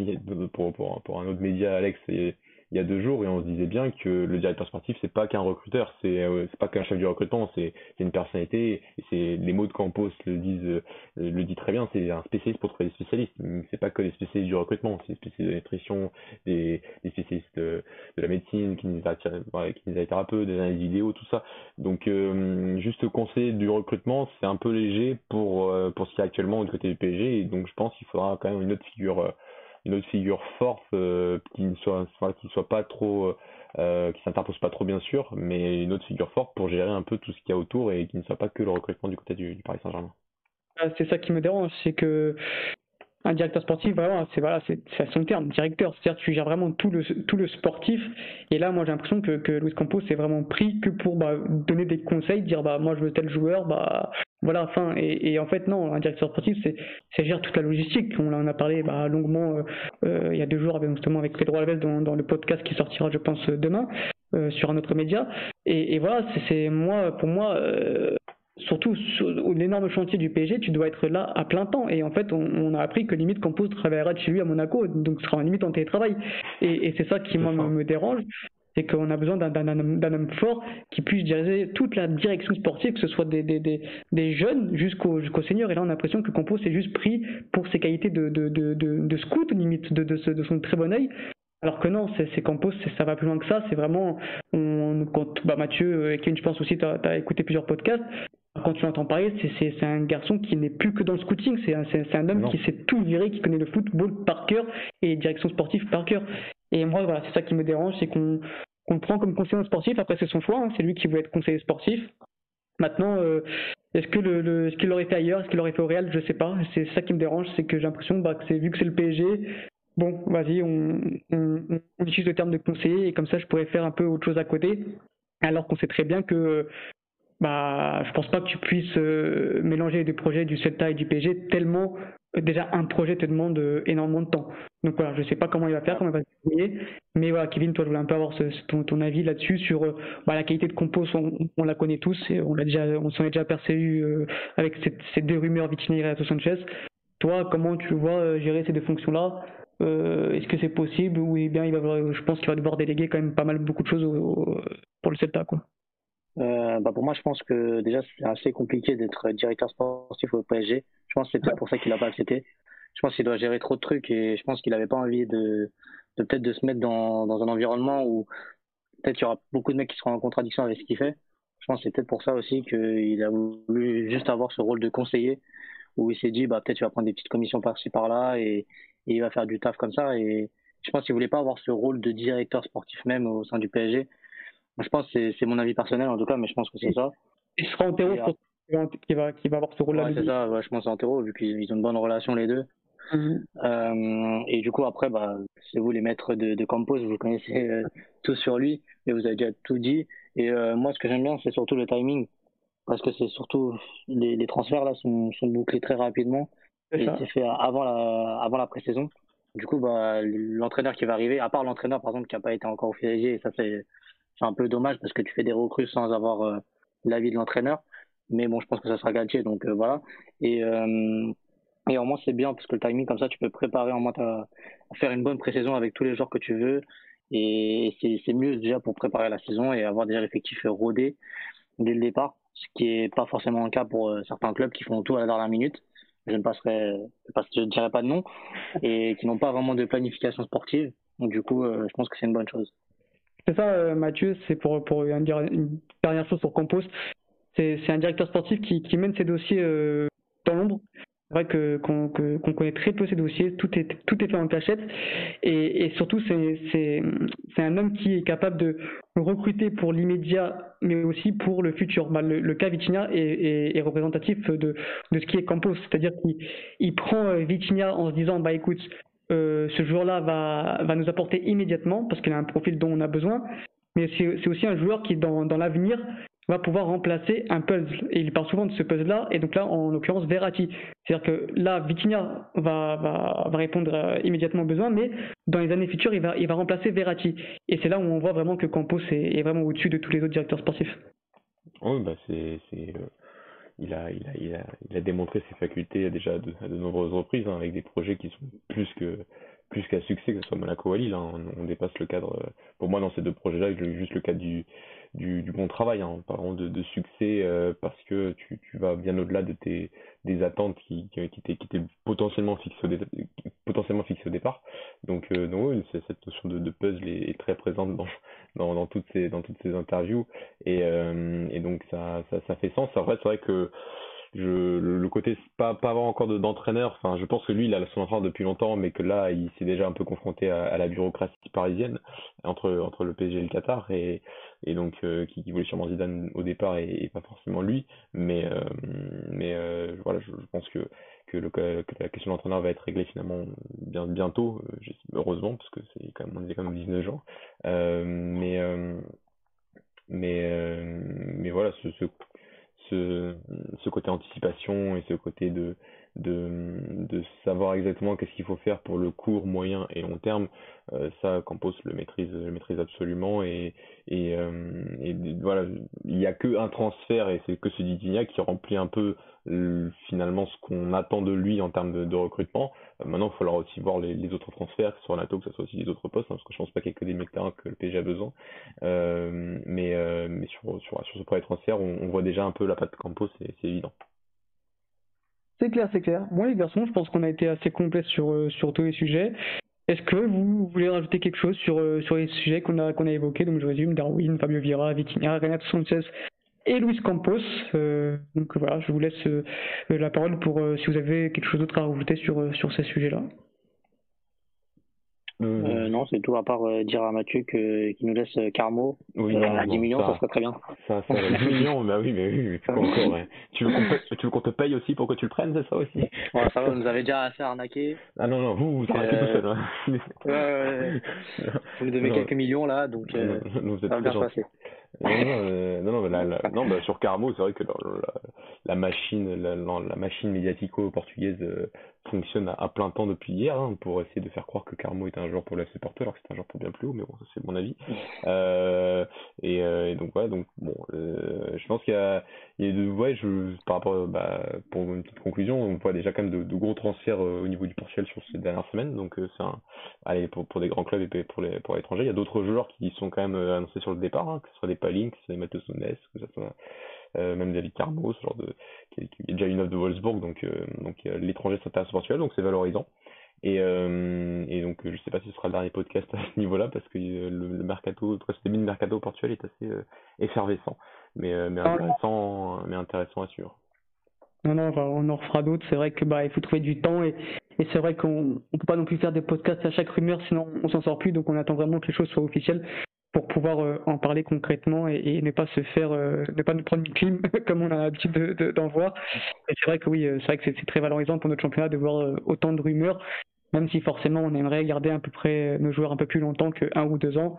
pour, pour, pour un autre média, Alex et il y a deux jours et on se disait bien que le directeur sportif c'est pas qu'un recruteur, c'est euh, pas qu'un chef du recrutement, c'est une personnalité c'est les mots de Campos le disent euh, le dit très bien, c'est un spécialiste pour trouver des spécialistes. C'est pas que les spécialistes du recrutement, c'est des spécialistes de nutrition, des, des spécialistes de, la médecine, kinésithérapeutes, des analyses vidéo, tout ça. Donc euh, juste conseiller du recrutement, c'est un peu léger pour pour ce qui est actuellement du côté du PSG et donc je pense qu'il faudra quand même une autre figure une autre figure forte euh, qui ne soit, soit pas trop euh, qui s'interpose pas trop bien sûr, mais une autre figure forte pour gérer un peu tout ce qu'il y a autour et qui ne soit pas que le recrutement du côté du, Paris Saint-Germain. Ah, c'est ça qui me dérange, c'est que un directeur sportif, vraiment, c'est voilà, à son terme, directeur. C'est-à-dire tu gères vraiment tout le tout le sportif. Et là, moi, j'ai l'impression que que Luis Campos s'est vraiment pris que pour bah, donner des conseils, dire bah moi je veux tel joueur, bah voilà, fin. Et, et en fait, non, un directeur sportif, c'est gère toute la logistique. On en a parlé bah, longuement euh, euh, il y a deux jours, avec, justement avec Pedro Alves dans, dans le podcast qui sortira, je pense, demain. Euh, sur un autre média et, et voilà c'est moi pour moi surtout sur l'énorme chantier du PSG, tu dois être là à plein temps. Et en fait, on, a appris que limite Campos travaillera de chez lui à Monaco, donc sera en limite en télétravail. Et, et c'est ça qui moi, me, dérange, c'est qu'on a besoin d'un homme fort qui puisse diriger toute la direction sportive, que ce soit des, des, des, des jeunes jusqu'au jusqu'au senior. Et là, on a l'impression que Campos est juste pris pour ses qualités de, de, de, de, de scout, limite, de, de, de son très bon œil. Alors que non, c'est Campos, ça va plus loin que ça. C'est vraiment, on, quand bah Mathieu et Kevin, je pense aussi, tu as, as, écouté plusieurs podcasts quand tu l'entends parler, c'est un garçon qui n'est plus que dans le scouting, c'est un, un, homme qui sait tout virer, qui connaît le football par cœur et direction sportive par cœur. Et moi, voilà, c'est ça qui me dérange, c'est qu'on le prend comme conseiller sportif, après c'est son choix, hein, c'est lui qui veut être conseiller sportif. Maintenant, euh, est-ce que le, est-ce qu'il l'aurait fait ailleurs, est-ce qu'il l'aurait fait au Real, je sais pas. C'est ça qui me dérange, c'est que j'ai l'impression bah, que vu que c'est le PSG, bon, vas-y, on, on, on, utilise le terme de conseiller et comme ça je pourrais faire un peu autre chose à côté. Alors qu'on sait très bien que bah, je pense pas que tu puisses euh, mélanger des projets du Celta et du PSG tellement déjà un projet te demande euh, énormément de temps. Donc voilà, je sais pas comment il va faire, comment il va se débrouiller, mais voilà, Kevin, toi je voulais un peu avoir ton, avis là-dessus sur bah, la qualité de compos, on, la connaît tous, et on on s'en est déjà perçu avec ces, ces, deux rumeurs Vitinha et Renato Sanchez. Toi, comment tu vois gérer ces deux fonctions-là? Est-ce que c'est possible? Ou bien il va, je pense qu'il va devoir déléguer quand même pas mal beaucoup de choses pour le Celta, quoi. Euh, bah pour moi, je pense que déjà, c'est assez compliqué d'être directeur sportif au PSG. Je pense que c'est peut-être pour ça qu'il n'a pas accepté. Je pense qu'il doit gérer trop de trucs et je pense qu'il n'avait pas envie de, de peut-être de se mettre dans, dans un environnement où peut-être il y aura beaucoup de mecs qui seront en contradiction avec ce qu'il fait. Je pense que c'est peut-être pour ça aussi qu'il a voulu juste avoir ce rôle de conseiller où il s'est dit bah peut-être il va prendre des petites commissions par-ci par-là et, et, il va faire du taf comme ça et je pense qu'il voulait pas avoir ce rôle de directeur sportif même au sein du PSG je pense que c'est mon avis personnel en tout cas, mais je pense que c'est ça. Il sera Antero qui va, qui va avoir ce rôle-là. Ouais, c'est ça, ouais, je pense Antero, vu qu'ils ont une bonne relation les deux. Mhm. Euh, et du coup, après, bah, c'est vous les maîtres de, de Campos, vous connaissez euh, tout sur lui, et vous avez déjà tout dit. Et euh, moi, ce que j'aime bien, c'est surtout le timing, parce que c'est surtout les, les, transferts là sont, sont bouclés très rapidement. Et c'est fait avant la, avant la pré-saison. Du coup, bah, l'entraîneur qui va arriver, à part l'entraîneur par exemple qui n'a pas été encore officialisé, et ça c'est un peu dommage parce que tu fais des recrues sans avoir l'avis de l'entraîneur. Mais bon, je pense que ça sera Galtier, donc voilà. Et et au moins, c'est bien parce que le timing, comme ça, tu peux préparer en moins à faire une bonne pré-saison avec tous les joueurs que tu veux. Et c'est mieux déjà pour préparer la saison et avoir déjà l'effectif rodé dès le départ, ce qui n'est pas forcément le cas pour euh, certains clubs qui font tout à la dernière minute. Je ne passerai, je ne dirai pas de nom et qui n'ont pas vraiment de planification sportive. Donc du coup, euh, je pense que c'est une bonne chose. C'est ça, euh, Mathieu. C'est pour pour une dernière chose sur Compost. C'est un directeur sportif qui, qui mène ses dossiers dans l'ombre c'est vrai que qu'on connaît très peu ces dossiers, tout est tout est fait en cachette et, et surtout c'est c'est un homme qui est capable de recruter pour l'immédiat mais aussi pour le futur. Bah, le, cas Vitinha est, est, représentatif de de ce qui est Campos, c'est-à-dire qu'il il prend euh, Vitinha en se disant bah écoute euh, ce joueur-là va va nous apporter immédiatement parce qu'il a un profil dont on a besoin, mais c'est aussi un joueur qui dans dans l'avenir va pouvoir remplacer un puzzle. Et il parle souvent de ce puzzle-là, et donc là, en l'occurrence, Verratti. C'est-à-dire que là, Vitinha va, va, va répondre euh, immédiatement aux besoins, mais dans les années futures, il va, il va remplacer Verratti. Et c'est là où on voit vraiment que Campos est, est vraiment au-dessus de tous les autres directeurs sportifs. Oui, bah c'est, c'est, euh, il, a, il, a, il, a, il a démontré ses facultés déjà de, à de nombreuses reprises, hein, avec des projets qui sont plus que plus qu'à succès, que ce soit Monaco ou Lille, hein, on, on, dépasse le cadre. Euh, pour moi, dans ces deux projets-là, juste le cadre du, du, du bon travail, hein, parlons de, de succès euh, parce que tu, tu vas bien au-delà de tes des attentes qui, qui, étaient, qui étaient potentiellement fixées au, potentiellement fixées au départ. Donc, euh, donc oui, cette notion de, de puzzle est, très présente dans, dans, dans, toutes ces dans toutes ces interviews et, euh, et donc ça, ça, ça fait sens. En fait, c'est vrai que je, le, côté pas pas avoir encore d'entraîneur enfin je pense que lui il a son entraîneur depuis longtemps mais que là il s'est déjà un peu confronté à, à, la bureaucratie parisienne entre entre le PSG et le Qatar et et donc euh, qui, voulait sûrement Zidane au départ et, pas forcément lui. Mais euh, mais euh, voilà je, pense que que, la question de l'entraîneur va être réglée finalement bien bientôt. Heureusement parce que c'est quand même on est quand même 19 jours. Mais mais mais voilà ce, ce côté anticipation et ce côté de, de, de savoir exactement qu'est-ce qu'il faut faire pour le court, moyen et long terme, euh, ça Campos le maîtrise, le maîtrise absolument et, et, euh, et voilà, il n'y a que un transfert et c'est que ce Didignac qui remplit un peu finalement ce qu'on attend de lui en termes de, recrutement. Euh, maintenant, il faudra aussi voir les, autres transferts, que ce soit Nato, que ce soit aussi les autres postes, hein, parce que je pense pas qu'il y ait que des mecs que le PSG a besoin. Euh, mais mais sur, sur, sur ce premier transfert, on, on, voit déjà un peu la patte Campos, c'est évident. C'est clair, c'est clair. Moi, les garçons, je pense qu'on a été assez complet sur, euh, sur tous les sujets. Est-ce que vous voulez rajouter quelque chose sur, euh, sur les sujets qu'on a, qu'on a évoqués? Donc, je résume Darwin, Fabio Vieira, Vitinha, Renato Sanchez et Luis Campos. Euh, donc, voilà, je vous laisse euh, la parole pour si vous avez quelque chose d'autre à rajouter sur, sur ces sujets-là. Euh, non, c'est tout, à part euh, dire à Mathieu qu'il nous laisse euh, Carmo oui, à 10 millions, ça, serait très bien. Ça, ça 10 millions, bah oui, mais oui, mais encore, ouais. Tu veux qu'on te paye aussi pour que tu le prennes, c'est ça aussi? Ouais, ça va, vous nous avez déjà assez arnaqué. Ah non, non, vous, vous arnaquez tout seul. Hein. ouais, ouais, Vous nous devez quelques millions là, donc euh, ça va bien se passer. Non, non, non, non, la, non bah, sur Carmo, c'est vrai que la, la, machine, la, la machine médiatico-portugaise fonctionne à, plein temps depuis hier hein, pour essayer de faire croire que Carmo est un joueur pour la Porto alors que c'est un joueur pour bien plus haut mais bon ça c'est mon avis. Euh, et, euh, et, donc ouais donc bon euh, je pense qu'il y a, il y a de, ouais je par rapport bah, pour une petite conclusion on voit déjà quand même de, de gros transferts euh, au niveau du Portugal sur ces dernières semaines donc euh, c'est un allez pour, pour des grands clubs et pour les pour l'étranger il y a d'autres joueurs qui sont quand même euh, annoncés sur le départ hein, que ce soit des Palink que ce soit des Matheus Nunes que ce soit même David ce genre de, qui, est déjà une œuvre de Wolfsburg, donc, euh, donc l'étranger s'intéresse au Portugal, donc c'est valorisant. Et, euh, donc je sais pas si ce sera le dernier podcast à ce niveau-là parce que le, mercato, le début de mercato au Portugal est assez effervescent, mais, intéressant, mais intéressant à suivre. Non, non, on en refera d'autres. C'est vrai que bah faut trouver du temps et, et c'est vrai qu'on on peut pas non plus faire des podcasts à chaque rumeur, sinon on s'en sort plus. Donc on attend vraiment que les choses soient officielles pour pouvoir euh, en parler concrètement et, et, ne pas se faire, euh, ne pas nous prendre une clim comme on a l'habitude d'en de, d'en voir. Et c'est vrai que oui, euh, c'est vrai que c'est très valorisant pour notre championnat de voir autant de rumeurs, même si forcément on aimerait garder à peu près nos joueurs un peu plus longtemps que un ou deux ans.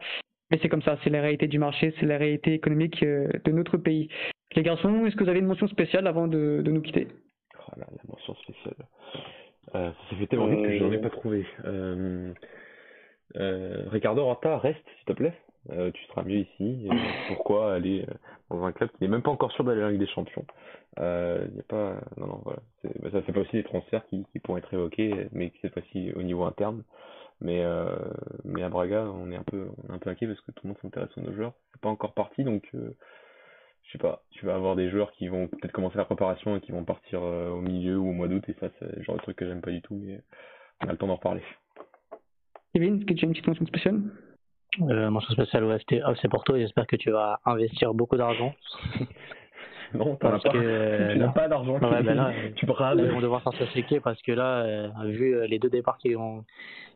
Mais c'est comme ça, c'est la réalité du marché, c'est la réalité économique de notre pays. Les garçons, est-ce que vous avez une mention spéciale avant de, de nous quitter? Oh là, La mention spéciale. ça s'est fait tellement vite que je n'en ai pas trouvé. Ricardo Horta, reste, s'il te plaît. Tu seras mieux ici. pourquoi aller dans un club qui n'est même pas encore sûr d'aller en Ligue des Champions euh, y a pas, non, non. Bah, ça fait pas aussi des transferts qui, qui pourront être évoqués, mais cette fois-ci au niveau interne. Mais, euh, mais à Braga, on est un peu, un peu inquiet parce que tout le monde s'intéresse aux nos joueurs. C'est pas encore parti, donc euh, je sais pas. Tu vas avoir des joueurs qui vont peut-être commencer la préparation et qui vont partir euh, au milieu ou au mois d'août, et ça, c'est genre de truc que j'aime pas du tout, mais on a le temps d'en reparler. Kevin, est-ce que tu as une petite mention spéciale euh, Mention spéciale, ouais, c'est Porto, et j'espère que tu vas investir beaucoup d'argent. Non, t'en as pas. tu n'as pas d'argent. Ouais, ben là, tu. Ils vont devoir s'associer parce que là, euh, vu euh, les deux départs qui vont,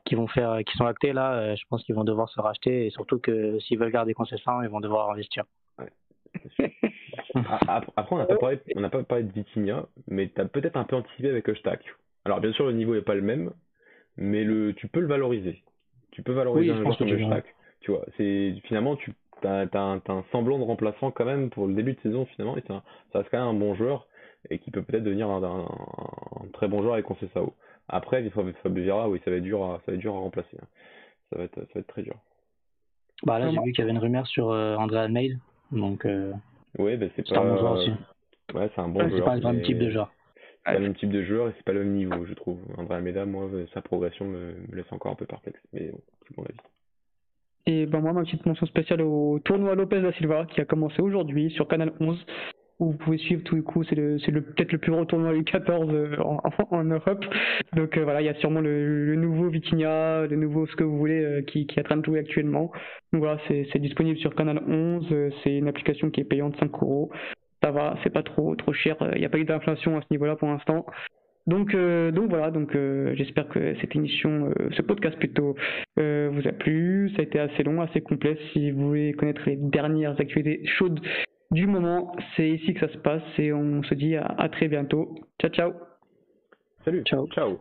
qui vont faire, qui sont actés là, euh, je pense qu'ils vont devoir se racheter et surtout que s'ils veulent garder concessions, ils vont devoir investir. Ouais, Après, on n'a pas parlé, on n'a pas parlé de Vitinha, mais tu as peut-être un peu anticipé avec Eustak. Alors bien sûr, le niveau n'est pas le même, mais le, tu peux le valoriser. Tu peux valoriser un joueur comme Eustak. Tu vois, c'est finalement tu t'as un, un, semblant de remplaçant quand même pour le début de saison finalement, et ça reste quand même un bon joueur et qui peut peut-être devenir un, très bon joueur avec Concessao. Après, Fabio Vieira, oui, ça va être dur à, ça va être dur à remplacer. Hein. Ça, va être, ça va être très dur. Bah là, j'ai vu qu'il y avait une rumeur sur euh, André Almeida, donc. Euh, oui, bah, c'est pas. un bon joueur aussi. Ouais, c'est un bon joueur. C'est pas le même type de joueur. C'est pas le même type de joueur et c'est pas le même niveau, je trouve. André Almeida, moi, sa progression me, me laisse encore un peu perplexe, mais bon, c'est mon avis. Et ben moi, ma petite mention spéciale au tournoi Lopez da Silva qui a commencé aujourd'hui sur Canal 11 où vous pouvez suivre tous les coups. C'est le, c'est le, peut-être le plus gros tournoi U14 euh, en, en, Europe. Donc euh, voilà, il y a sûrement le, nouveau Vitinha, le nouveau ce que vous voulez euh, qui, qui est en train de jouer actuellement. Donc voilà, c'est, c'est disponible sur Canal 11. c'est une application qui est payante 5 euros. Ça va, c'est pas trop trop cher. Il n'y a pas eu d'inflation à ce niveau-là pour l'instant. Donc, euh, donc voilà, donc euh, j'espère que cette émission, euh, ce podcast plutôt, vous a plu. Ça a été assez long, assez complet. Si vous voulez connaître les dernières actualités chaudes du moment, c'est ici que ça se passe et on se dit à, à très bientôt. Ciao, ciao. Salut. Ciao. Ciao.